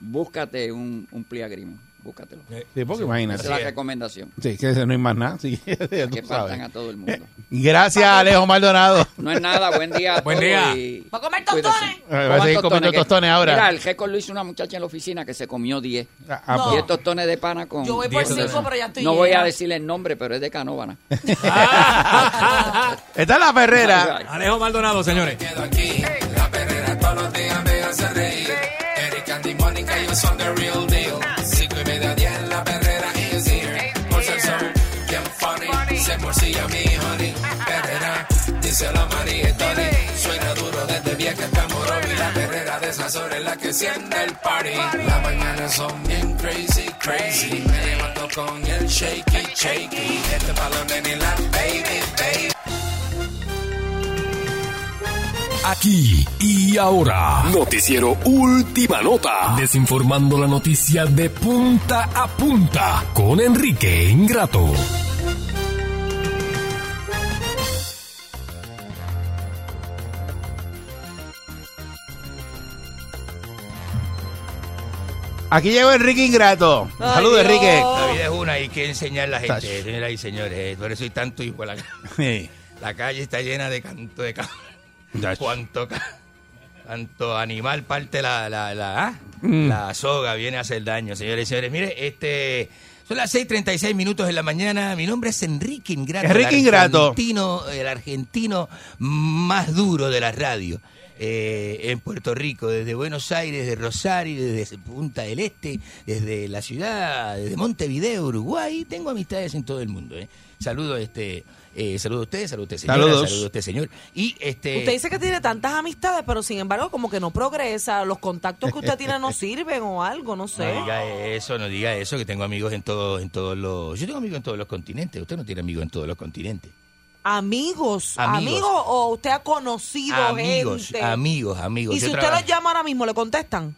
búscate un, un plea agreement. Búscatelo. Sí, porque Esa imagínate. es la recomendación. Sí, que ese no hay más nada. Sí, Que sabes. faltan a todo el mundo. Gracias, Alejo Maldonado. No es nada, buen día. a Buen día. y ¿Va a comer cuídense. tostones? Va a seguir comiendo tostones ahora. Mira, el récord lo hizo una muchacha en la oficina que se comió 10. Ah, ah, No. 10 tostones de pana con... Yo voy por 10 cinco, pero ya estoy No voy a decirle el nombre, pero es de Canóvana. Esta es la perrera. Alejo Maldonado, señores. quedo aquí. La perrera todos los días me hace reír. Eric, Andy, Mónica, ellos son the real funny, se morcilla mi honey. Perrera, dice la María y Tony. Suena duro desde vieja hasta Morovi. La perrera de esas horas es la que enciende el party. Las mañanas son bien crazy, crazy. Me levanto con el shaky, shaky. Este balón en la baby, baby. Aquí y ahora. Noticiero Última Nota. Desinformando la noticia de punta a punta con Enrique Ingrato. Aquí llegó Enrique Ingrato. Ay, Saludos, Dios. Enrique. La vida es una, hay que enseñar a la gente, Tacho. señoras y señores. eh, Por eso hay tanto hijo la calle. Sí. La calle está llena de canto de. Tacho. Cuánto, cuánto animal parte la, la, la, ¿ah? Mm. la soga, viene a hacer daño, señores y señores. Mire, este. Son las 6:36 minutos de la mañana. Mi nombre es Enrique Ingrato. Enrique el Ingrato. Argentino, el argentino más duro de la radio. Eh, en Puerto Rico, desde Buenos Aires, desde Rosario, desde Punta del Este, desde la ciudad, desde Montevideo, Uruguay. Tengo amistades en todo el mundo. ¿eh? Saludo, este, eh, saludo a usted, saludo a usted, señora, Saludos. saludo a usted, señor. Y este. Usted dice que tiene tantas amistades, pero sin embargo como que no progresa. Los contactos que usted tiene no sirven o algo, no sé. No diga eso, no diga eso, que tengo amigos en todos, en todos los. Yo tengo amigos en todos los continentes. Usted no tiene amigos en todos los continentes. Amigos, Amigos. amigos, o usted ha conocido Amigos, gente. amigos, amigos. Y si usted los llama ahora mismo, ¿le contestan?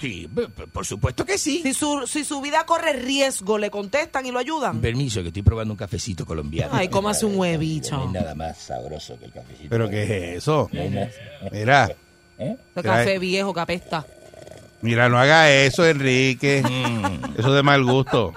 Sí, por supuesto que sí. Si su, si su vida corre riesgo, ¿le contestan y lo ayudan? Permiso, que estoy probando un cafecito colombiano. Ay, cómase un huevito. No hay nada más sabroso que el cafecito. ¿Pero qué es eso? Mira, Ese café viejo que apesta. mira, no haga eso, Enrique. Eso es de mal gusto.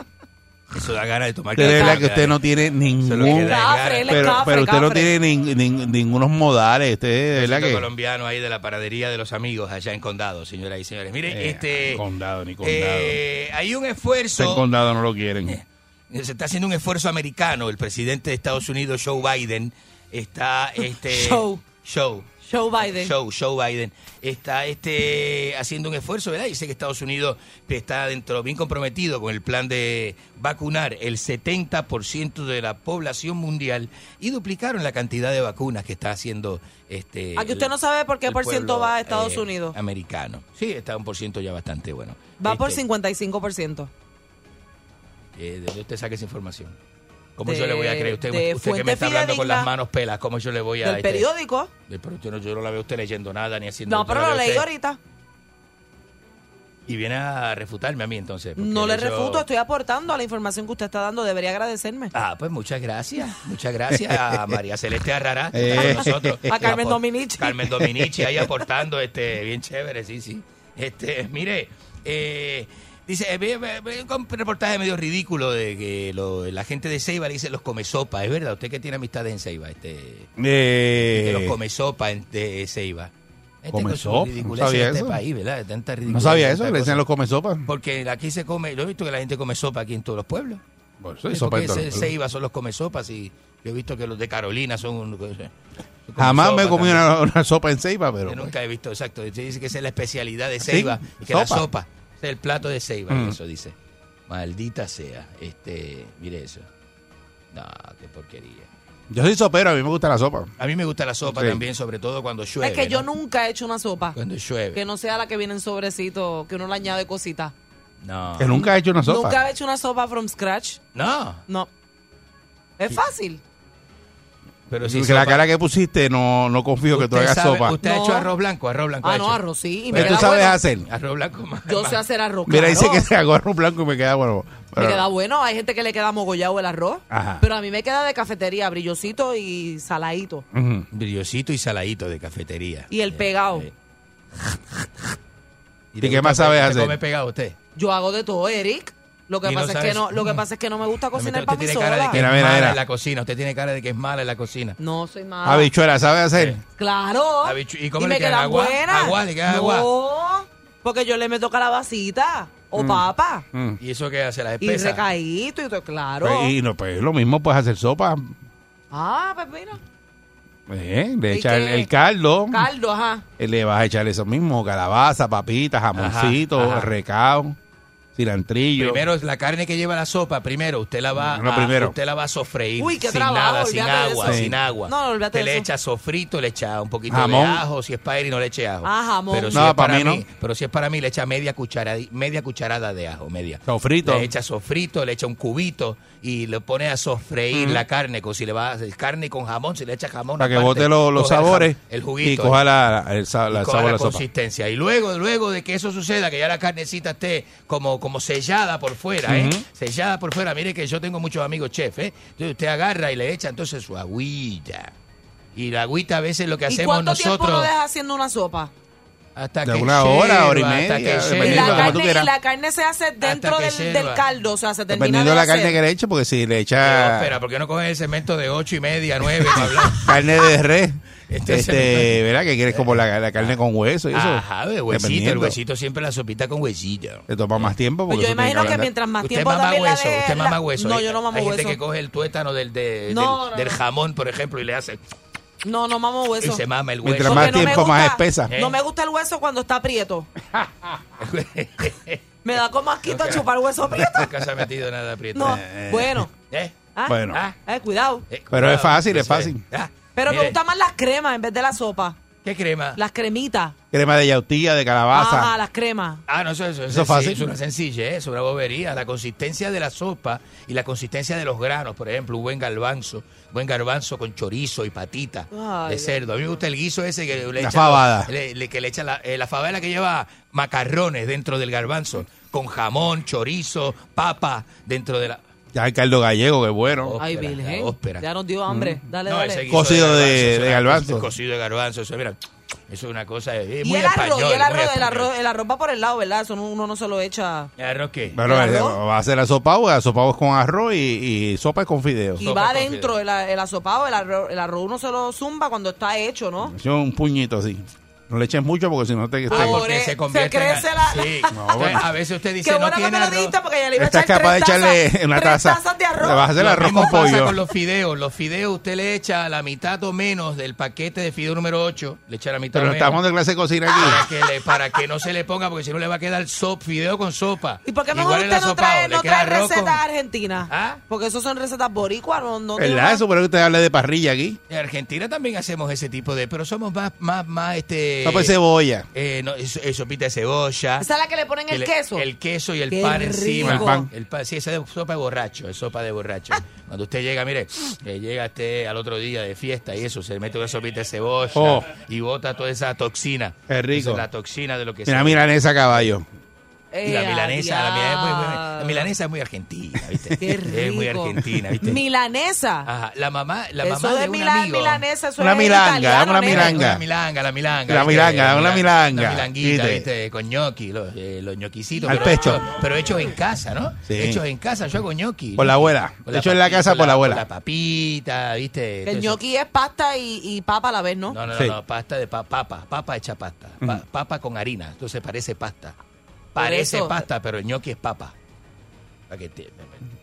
Eso da ganas de tomar De verdad que usted no tiene ningún... da Cafre, él es Pero, cafre, pero usted no tiene nin- nin- ningunos modales. Usted, de verdad que... colombiano ahí de la paradería de los amigos allá en Condado, señoras y señores. Mire, Eh, este. condado, ni condado. eh, hay un esfuerzo. condado no lo quieren. Eh, Se está haciendo un esfuerzo americano. El presidente de Estados Unidos, Joe Biden, está este Show. show Joe Biden. Show, Joe Biden está este haciendo un esfuerzo, ¿verdad? Dice que Estados Unidos está dentro bien comprometido con el plan de vacunar el 70% de la población mundial y duplicaron la cantidad de vacunas que está haciendo este Aquí usted el- no sabe por qué por ciento va a Estados eh, Unidos. Americano. Sí, está un por ciento ya bastante bueno. Va por Este, 55%. eh, ¿De dónde usted saca esa información? ¿Cómo De- yo le voy a creer? Usted, usted que me está hablando con las manos pelas, ¿cómo yo le voy a... Del este, periódico. Pero yo no, yo no la veo a usted leyendo nada ni haciendo... No, pero lo a leí usted- ahorita. Y viene a refutarme a mí entonces. No le yo- refuto, estoy aportando a la información que usted está dando. Debería agradecerme. Ah, pues muchas gracias. Muchas gracias a María Celeste Arrará. está Eh. nosotros. A Carmen Dominici. Carmen Dominici ahí aportando, este, bien chévere, sí, sí. Este, mire, eh, dice, eh, ve- ve- ve un reportaje medio ridículo de que lo- la gente de Ceiba le dice los come sopa, es verdad, usted que tiene amistades en Ceiba, este, Eh, que los come sopa en, de Ceiba. Gente Come sopa, no sabía este eso. país, ¿verdad? Tanta no sabía eso, le decían los come sopa. Porque aquí se come, yo he visto que la gente come sopa aquí en todos los pueblos. Bueno, sopa en. Ceiba son los come sopas y yo he visto que los de Carolina son... Jamás me he comido una, una sopa en Ceiba, pero. Yo pues, nunca he visto, exacto. Se dice que esa es la especialidad de Ceiba. Sí, y que la sopa. Sopa es el plato de Ceiba. Mm. Eso dice. Maldita sea. Este, mire eso. No, qué porquería. Yo soy sopero, a mí me gusta la sopa. A mí me gusta la sopa Sí. también, sobre todo cuando llueve. es que yo ¿no? nunca he hecho una sopa Cuando llueve. que no sea la que viene en sobrecito, que uno le añade cositas. No. Que nunca he hecho una sopa. Nunca he hecho una sopa from scratch. No. No. Es fácil. Pero Si la cara que pusiste, no, no confío que tú hagas sabe- sopa. ¿Usted ha hecho arroz blanco? Arroz blanco. Ah, no, hecho? arroz sí. Y me Pero tú sabes bueno. hacer. Arroz blanco más. Yo más- sé hacer arroz. Mira, dice que se hago arroz blanco y me queda bueno. Me queda bueno. Hay gente que le queda mogollado el arroz. Ajá. Pero a mí me queda de cafetería, brillosito y saladito. Brillosito y saladito de cafetería. Y el pegado. Eh. ¿Y le qué más sabe ¿usted hacer? come pegado usted? Yo hago de todo, Eric. Lo que Y no pasa es que no, lo que pasa es que no me gusta cocinar usted para mí tiene cara de que Mira, es mira, mala mira. en la cocina. Usted tiene cara de que es mala en la cocina. No soy mala. Habichuela, ¿sabe hacer? Claro. Habichu- ¿y cómo y le me quedan? quedan ¿Agua? buenas. ¿Agua? ¿Le quedan no, agua? porque yo le meto calabacita o papa Mm. ¿Y eso qué hace? ¿La y espesa? recaíto y todo, claro. Pues, y no, pues lo mismo puedes hacer sopa. Ah, pues mira. Eh, le ¿Y echas el, caldo. Caldo, ajá. eh, Le vas a echar eso mismo, calabaza, papitas, jamoncito, Ajá, ajá. recao, cilantrillo. Primero, la carne que lleva la sopa, primero usted la va, No, a, primero. usted la va a sofreír Uy, qué sin trabajo, nada, sin agua, eso. sin agua. No, olvídate Usted de le echa sofrito, le echa un poquito Jamón. de ajo, si es para no le eche ajo. Ah, jamón. Pero si No, es para para mí no. mí, pero si es para mí le echa media cucharada, media cucharada de ajo, media. Sofrito. Le echa sofrito, le echa un cubito y le pone a sofreír la carne, con si le va a hacer carne con jamón, si le echa jamón para que aparte, bote lo- los el sabores el juguito y coja la, el, y la coja sabor la la sopa. consistencia. Y luego, luego de que eso suceda, que ya la carnecita esté como, como sellada por fuera, ¿eh? Sellada por fuera. Mire que yo tengo muchos amigos chef, ¿eh? Entonces usted agarra y le echa entonces su agüita. Y la agüita a veces lo que ¿Y hacemos cuánto tiempo nosotros... lo dejas haciendo una sopa? hasta De que una hora, hora y media, Y la, carne, y la carne se hace dentro del, del caldo, o sea, se termina Dependiendo de la hacer. carne que le eche, porque si le Pero, echa espera, ¿por qué no cogen el cemento de ocho y media, nueve carne de res, Entonces, este, ¿verdad? Que quieres como la, la carne con hueso y eso. Ajá, de huesito, el huesito siempre la sopita con huesito. Te toma más tiempo porque Pues yo imagino que mientras más usted tiempo mama también hueso, la de, usted mama hueso. No, Hay- yo no mamo Hay hueso. gente que coge el tuétano del, de- No, del, no, del no. jamón, por ejemplo, y le hace No, no mamo y hueso. se mama el hueso. Mientras más tiempo, más espesa. ¿Eh? No me gusta el hueso cuando está prieto. Me da como asquito chupar hueso prieto. Nunca se ha metido nada aprieto. No, Eh. bueno. ¿Eh? Ah, Bueno. Ah, eh, cuidado. eh, Pero es fácil, es fácil. Ah, Pero me mire, gustan más las cremas en vez de la sopa. ¿Qué crema? Las cremitas. Crema de yautía, de calabaza. Ajá, las cremas. Ah, no, eso, eso, Eso es fácil. Es una sencillez, es una bobería. La consistencia de la sopa y la consistencia de los granos, por ejemplo, un buen garbanzo, buen garbanzo con chorizo y patita Ay, de cerdo. A mí me gusta el guiso ese que le La echa fabada. le- le- que le echa la, eh, la fabada es la que lleva macarrones dentro del garbanzo, con jamón, chorizo, papa dentro de la. Ya el caldo gallego, que bueno. Ay, Virgen. ópera. Ya nos dio hambre. Dale, No, dale. Cocido de- eso es de una garbanzo. cosa- Cocido de garbanzo, eso, mira, eso es una cosa eh, Y el arroz, español. y el muy arroz, el arroz, el arroz va por el lado, ¿verdad? Eso no- uno no se lo echa. ¿El arroz qué? ¿El eh, arroz? va a hacer asopado, asopado es con arroz y, y sopa es con fideos. Y Sopa va fideo. el, el asopado, el arroz, el arroz uno se lo zumba cuando está hecho, ¿no? Es un puñito así. No le eches mucho porque si no te... Ah, porque se se convierte en- crece la- Sí. No, Entonces, bueno. A veces usted dice, Qué no que tiene me lo arroz. diste porque ya le iba a Estás echar capaz de tres echarle tazas- una tres taza. tazas de arroz. Le vas a hacer arroz con pasa pollo. con los fideos. Los fideos usted le echa la mitad o menos del paquete de fideo número 8. Le echa la mitad Pero o estamos menos. de clase de cocina Para aquí. que, le- para que no se le ponga, porque si no le va a quedar sop, fideo con sopa. ¿Y por qué mejor Igual usted no trae, le no trae arroz con- recetas argentinas? ¿Ah? Porque eso son recetas boricuas, no, no ¿Verdad? Eso, pero que usted hable de parrilla aquí. En Argentina también hacemos ese tipo de, pero somos más, más, más, este... No, pues cebolla. eh, no, es- es sopita de cebolla. ¿Esa es la que le ponen Que el le- queso? El queso y el Qué pan encima. El pan. El pan, sí, esa es sopa de borracho, es sopa de borracho. Cuando usted llega, mire, que llega usted al otro día de fiesta y eso, se mete una sopita de cebolla Oh. y bota toda esa toxina. Qué rico. Esa es la toxina de lo que Mira, mira esa caballo. Y la Eh, milanesa, la, milanesa es muy, muy- la diablo. milanesa es muy argentina, ¿viste? Qué Es muy rico. argentina, ¿viste? Milanesa. Ajá, la mamá, la eso mamá de de un Mila- amigo. milanesa, eso Una es milanga, italiano, una nene. milanga. La milanga, la milanga. La ¿viste? milanga, una milanga, La milanguita, ¿viste? ¿viste? Con ñoqui, los, eh, los ñoquisitos. Al pero pecho. hechos- pero hechos en casa, ¿no? Sí. Hechos en casa, yo hago ñoqui. Por la abuela. Con Hecho en la casa por la abuela. con la papita, ¿viste? El ñoqui es pasta y, y papa a la vez, ¿no? No, no, no, Sí. no, pasta de pa- papa, papa hecha pasta. Pa- Papa con harina, entonces parece pasta. Parece eso- pasta, pero el ñoqui es papa. Para que te,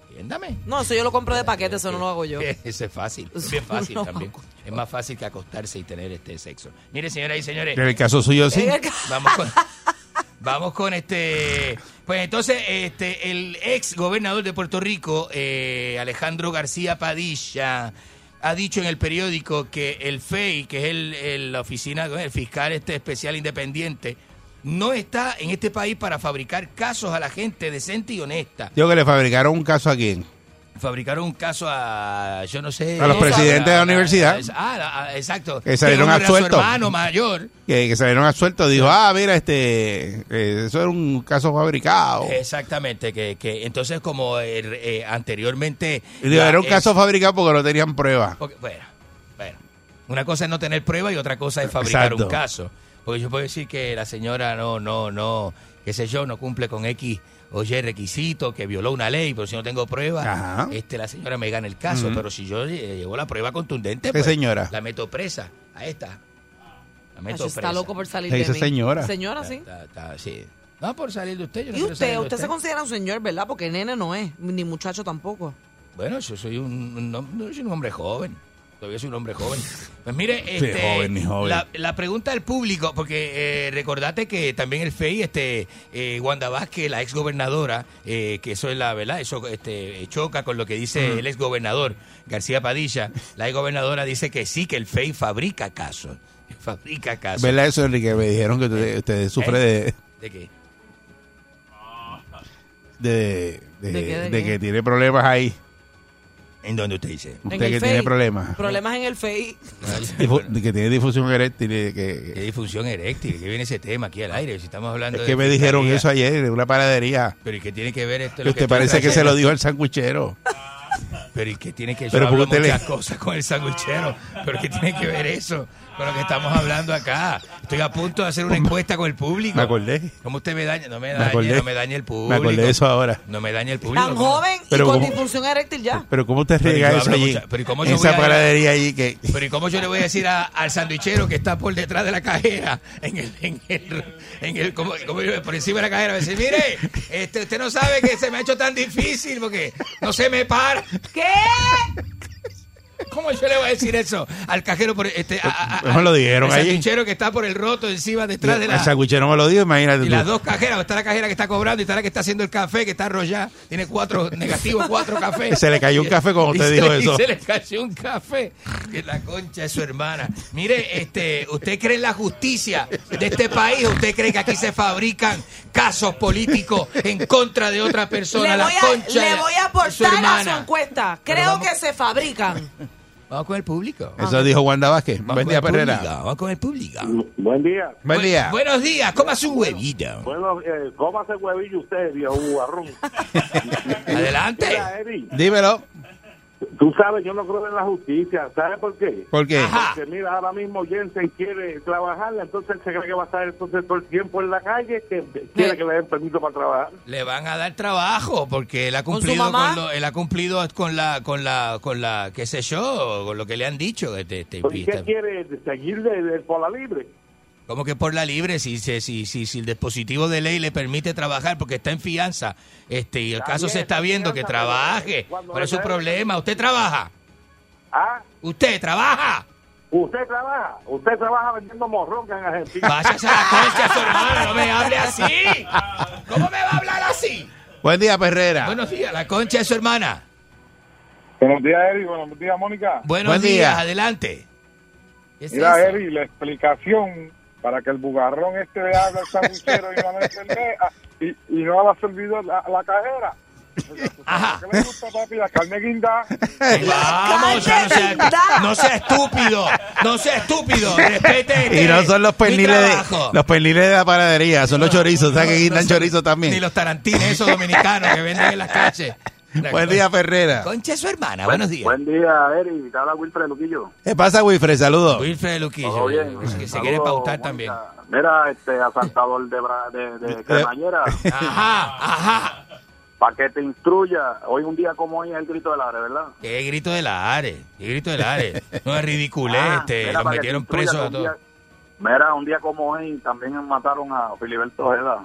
entiéndame. No, eso yo lo compro de paquete, eso no lo hago yo. Eso es fácil, es bien fácil No. también. Es más fácil que acostarse y tener este sexo. Mire, señoras y señores, En el caso suyo, sí. En el ca- vamos con, vamos con este. Pues entonces, este, el ex gobernador de Puerto Rico, eh, Alejandro García Padilla, ha dicho en el periódico que el FEI, que es el, el- la oficina, el fiscal este especial independiente, no está en este país para fabricar casos a la gente decente y honesta. Digo que le fabricaron un caso a quién. Fabricaron un caso a, yo no sé... A los presidentes de la universidad. Ah, ah, exacto. Que salieron hombre, absueltos. su hermano mayor. Que, que salieron a suelto. Dijo, ah, mira, este, eh, eso era un caso fabricado. Exactamente, que, que entonces como eh, eh, anteriormente... La era un caso fabricado porque no tenían pruebas. porque- bueno, bueno, una cosa es no tener prueba y otra cosa es fabricar Exacto. un caso. Porque yo puedo decir que la señora no, no, no, qué sé yo, no cumple con X o Y requisito, que violó una ley, pero si no tengo prueba, Ajá. este, la señora me gana el caso. Pero si yo eh, llevo la prueba contundente, ¿Qué pues, señora? la meto presa. A esta. La meto Ay, está presa. loco por salir de mí. señora. Señora, sí. Está- está- sí. No, por salir de usted. Yo no Y usted, usted se considera un señor, ¿verdad? Porque nene no es, ni muchacho tampoco. Bueno, yo soy un, un soy un hombre joven. Todavía soy un hombre joven. Pues mire, este, joven ni joven. La, la pregunta del público, porque eh, recordate que también el FEI, este, eh, Wanda Vázquez, la exgobernadora, eh, que eso es la verdad, eso este, choca con lo que dice el exgobernador García Padilla. La exgobernadora dice que sí, que el FEI fabrica casos. Fabrica casos. ¿Verdad eso, Enrique? Me dijeron que usted, usted sufre de, ¿De qué? de, de, ¿De qué, de de qué? que tiene problemas ahí. ¿En dónde usted dice? Usted En el que FEI. tiene problemas. Problemas en el FEI. De que tiene difusión eréctil. y Que, ¿Qué disfunción eréctil? ¿Qué viene ese tema aquí al aire? Si estamos hablando es de que me dijeron eso ayer en una panadería. Pero ¿y qué tiene que ver esto? Que lo usted estoy parece que se lo dijo al sandwichero. Pero ¿y qué tiene que yo Pero hablo porque usted le- muchas cosas con el sandwichero? ¿Pero qué tiene que ver eso con lo que estamos hablando acá? Estoy a punto de hacer una encuesta con el público. Me acordé. ¿Cómo usted me daña? No me Me dañe, acordé. no me dañe el público. Me acordé de eso ahora. No me dañe el público. Tan joven Pero y con disfunción eréctil ya. Pero ¿cómo usted riega eso allí? pero ¿y cómo yo voy esa a ir a- panadería allí que... Pero ¿y cómo yo le voy a decir a- al sandwichero que está por detrás de la cajera, en el, en el, en el como, como yo- por encima de la cajera, me dice, mire, este, usted no sabe que se me ha hecho tan difícil porque no se me para. ¿Qué? ¿Cómo yo le voy a decir eso al cajero por este a- a- a- Mejor lo dijeron allí. sandwichero que está por el roto encima detrás de El la sandwichero me lo dijo, imagínate y tú. las dos cajeras, está la cajera que está cobrando y está la que está haciendo el café, que está arrollada, tiene cuatro negativos, cuatro cafés. Se le cayó un café cuando usted dijo le- y eso. se le cayó un café. Que la concha es su hermana. Mire, este, ¿usted cree en la justicia de este país? ¿O ¿Usted cree que aquí se fabrican casos políticos en contra de otra persona? Le la voy, concha a, le de- voy a su aportar a su encuesta. Creo vamos- que se fabrican. Vamos con el público. Eso dijo Wanda Vázquez. Buen con día, público, Perrera. Vamos con el público. Buen día. Buen Bu- día. Buenos días, cómase un huevito. Bueno, eh, cómase huevillo usted, viejo guarrón. Adelante. Mira, Eddie, Dímelo. Tú sabes, yo no creo en la justicia. ¿Sabes por qué? ¿Por qué? Ajá. Porque mira, ahora mismo Jensen quiere trabajar, entonces él se cree que va a estar entonces todo el tiempo en la calle, que quiere que le den permiso para trabajar. Le van a dar trabajo porque él ha ¿Con su cumplido con, lo, él ha cumplido con la con la con la qué sé yo, con lo que le han dicho. Este, este, ¿Por qué este, quiere seguir de, de- por la libre? Como que por la libre si si, si si el dispositivo de ley le permite trabajar porque está en fianza, este y el Está caso bien, se está está viendo que fianza, pero trabaje. cuando ¿Cuál es su le- problema? ¿Usted trabaja? ¿Ah? ¿Usted trabaja? Usted trabaja, usted trabaja vendiendo morronca en Argentina. Váyase a la concha, su hermano, no me hable así. ¿Cómo me va a hablar así? Buen día, Perrera. Buenos días, la concha de su hermana. Buenos días, Eri. Buenos días, Mónica. Buenos Buen días, día. adelante. ¿Qué es Mira, eso? Eri, la explicación para que el bugarrón este le hable al sandwichero y no le pendeja y, y no a la servidor, a la cajera, Ajá. ¿Qué le gusta, papi? La carne guinda. Vamos, ya no sea, no sea estúpido, no sea estúpido, respete este, Y no son los perniles de, los perniles de la panadería, son los chorizos, ¿sabes que guindan chorizos también? Ni los tarantines esos dominicanos que venden en las calles. Buen día, Ferrera. Concha es su hermana, buenos días. Buen día, Eri. Te habla Wilfred Luquillo. ¿Qué pasa, Wilfred? Saludos. Wilfred Luquillo, Todo bien. que se Saludos, quiere pautar Mónica. también. Mira, este asaltador de, bra- de, de cremallera, Ajá, ajá. para que te instruya, hoy un día como hoy es el grito del área, ¿verdad? Qué grito de la ARE, qué grito de la ARE. No es ridiculez, Ah, este, mira, los metieron presos a todos. día- Mira, un día como hoy también mataron a Filiberto Ojeda.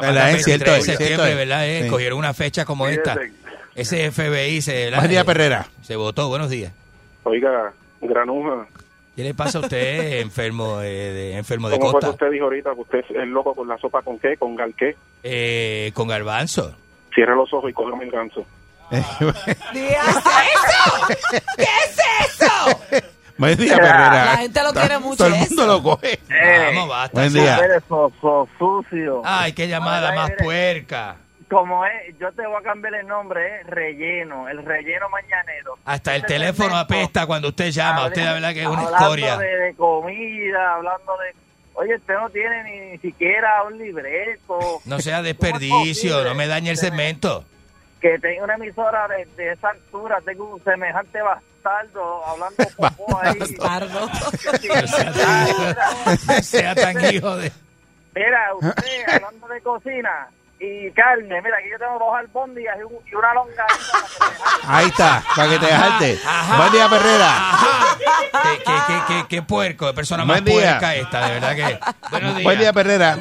¿Verdad? Es cierto, 23 de es cierto, septiembre, es. ¿verdad? Eh, Sí. Cogieron una fecha como esta. Ese FBI se... Buen día, eh, Perrera. Se votó, buenos días. Oiga, granuja. ¿Qué le pasa a usted, enfermo eh, de, enfermo de ¿Cómo fue que costa? usted dijo ahorita que usted es loco con la sopa con qué? ¿Con gal qué? Eh, con garbanzo. Cierre los ojos y cógame el ganso. ¿Qué es eso? Buen día, Perrera. La gente lo quiere mucho Todo el eso. mundo lo coge. Vamos, basta. Buen día. Eres so- so- sucio. Ay, qué llamada más puerca. Como es, yo te voy a cambiar el nombre, es relleno, el relleno mañanero. Hasta el Este teléfono apesta cuando usted llama. Usted la verdad que es una hablando escoria. De, de comida, hablando de... Oye, usted no tiene ni, ni siquiera un libreto. No sea ¿Cómo es desperdicio, no me dañe el segmento. Que tenga una emisora de, de esa altura, tengo un semejante bastardo hablando popó ahí. Bastardo. Sea tan hijo de... Mira, usted hablando de cocina y carne, mira, aquí yo tengo dos albóndigas y, un- y una longaniza. Ahí está, para que te dejaste. Buen día, Perrera. Ajá. Qué, qué, qué, qué, qué puerco, de persona más día. puerca esta, de verdad que... Buenos días. Buen día, Perrera.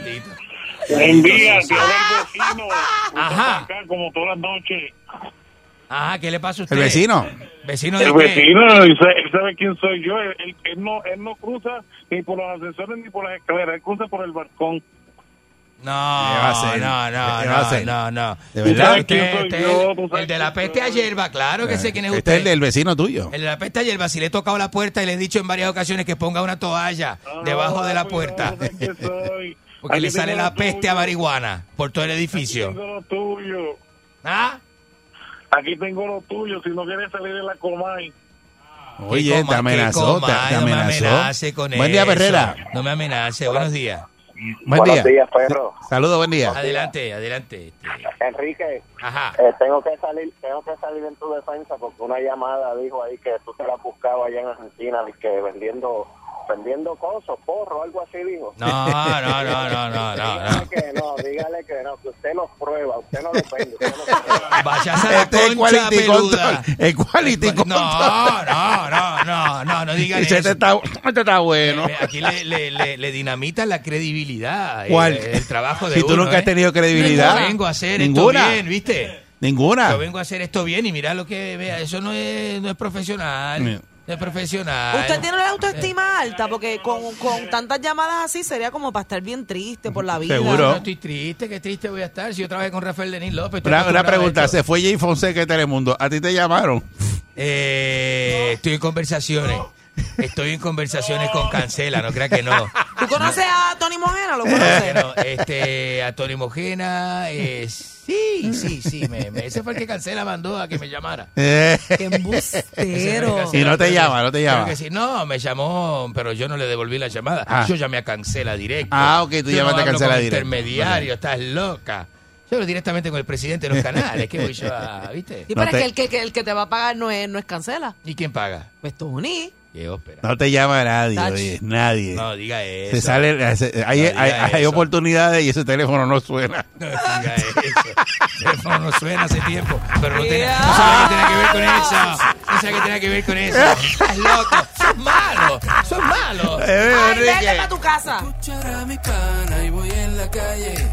Buen día, te habla el vecino. Ajá. Acá, como todas las noches. Ajá, ¿qué le pasa a usted? El vecino. ¿Vecino de El qué? vecino, él sabe, quién soy yo. Él, él- él no, él no cruza ni por los ascensores ni por las escaleras. Él cruza por el balcón. No, no, no, ¿Qué va a no, no, no. ¿De verdad? Usted- ¿Quién soy usted- yo? ¿Tú sabes el de la peste a hierba, claro que sé quién es Este usted. es el del vecino tuyo. El de la peste a hierba, si le he tocado la puerta y le he dicho en varias ocasiones que ponga una toalla debajo de la puerta. No, no sé quién soy. Porque le sale la peste a tuyo. marihuana por todo el edificio. Aquí tengo lo tuyo. ¿Ah? Aquí tengo lo tuyo. Si no quieres salir de la Comay. Oye, ¿Qué te amenazó, te, te No me amenazó. amenace con Buen día, eso. Perrera. No me amenace. Buenos días. Buen Buenos día. días, perro. Saludos, buen día. Adelante, adelante. Este, Enrique, Ajá. eh, tengo que salir tengo que salir en tu defensa porque una llamada dijo ahí que tú te la buscabas allá en Argentina y que vendiendo vendiendo cosas, porro, algo así dijo. No, no, no, no, no, no, no. Dígale que no, dígale que no, que usted los prueba, usted no los vende, usted los prueba. Vayas a la Este es concha quality peluda. control. El quality control. No, no, no, no, no, no digan eso. este está, este está bueno. Eh, Aquí le, le, le, le dinamitan la credibilidad. eh, ¿Cuál? El, trabajo de Si tú uno, nunca has ¿eh? tenido credibilidad. Yo vengo a hacer Ninguna. esto bien, ¿viste? Ninguna. Yo vengo a hacer esto bien y mira lo que vea. Eso no es, no es profesional. Es profesional. Usted tiene la autoestima alta porque con, con tantas llamadas así sería como para estar bien triste por la vida. Seguro. No estoy triste, qué triste voy a estar. Si yo trabajé con Rafael Denis López. Una, pregunta. ¿se fue Jay Fonseca de Telemundo? ¿A ti te llamaron? Eh, estoy en conversaciones. Estoy en conversaciones con Cancela, no crea que no. ¿Tú conoces a Tony Mojena? ¿Lo conoces? no. Este, a Tony Mojena, eh, sí, sí, sí, me, me- ese fue el que Cancela mandó a que me llamara. Eh, ¡Qué embustero! Y no te llama, no te Creo llama. que sí. No, me llamó, pero yo no le devolví la llamada. Ah. Yo llamé a Cancela directo. Ah, ok, tú Yo llamaste no a hablo Cancela con directo. intermediario, estás loca. Yo hablo directamente con el presidente de los canales. ¿Qué voy yo a, viste? No pero te- que el que, que el que te va a pagar no es, no es cancela. ¿Y quién paga? Pues Tony. Qué ópera. No te llama nadie, Tach. oye, nadie. No, diga eso. Se sale, se- hay, No hay, diga hay eso. oportunidades y ese teléfono no suena. No diga eso. El teléfono no suena hace tiempo. Pero no, tiene, no sabe qué tiene que ver con eso. No sabe qué tiene que ver con eso. Estás loco. Sos malo. Sos malo. Eh, Ay, Enrique. vete para tu casa. escuchar a mi pana y voy en la calle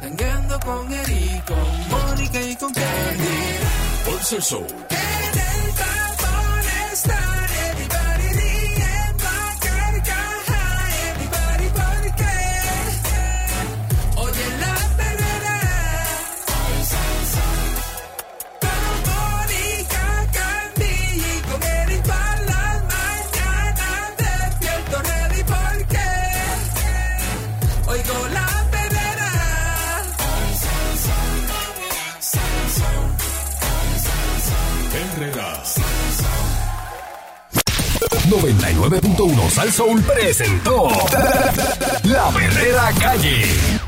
Tangando con Eri, con Mónica y con Candy Pulse el show. En el tapón 99.1 Sal Soul presentó La Verdadera Calle.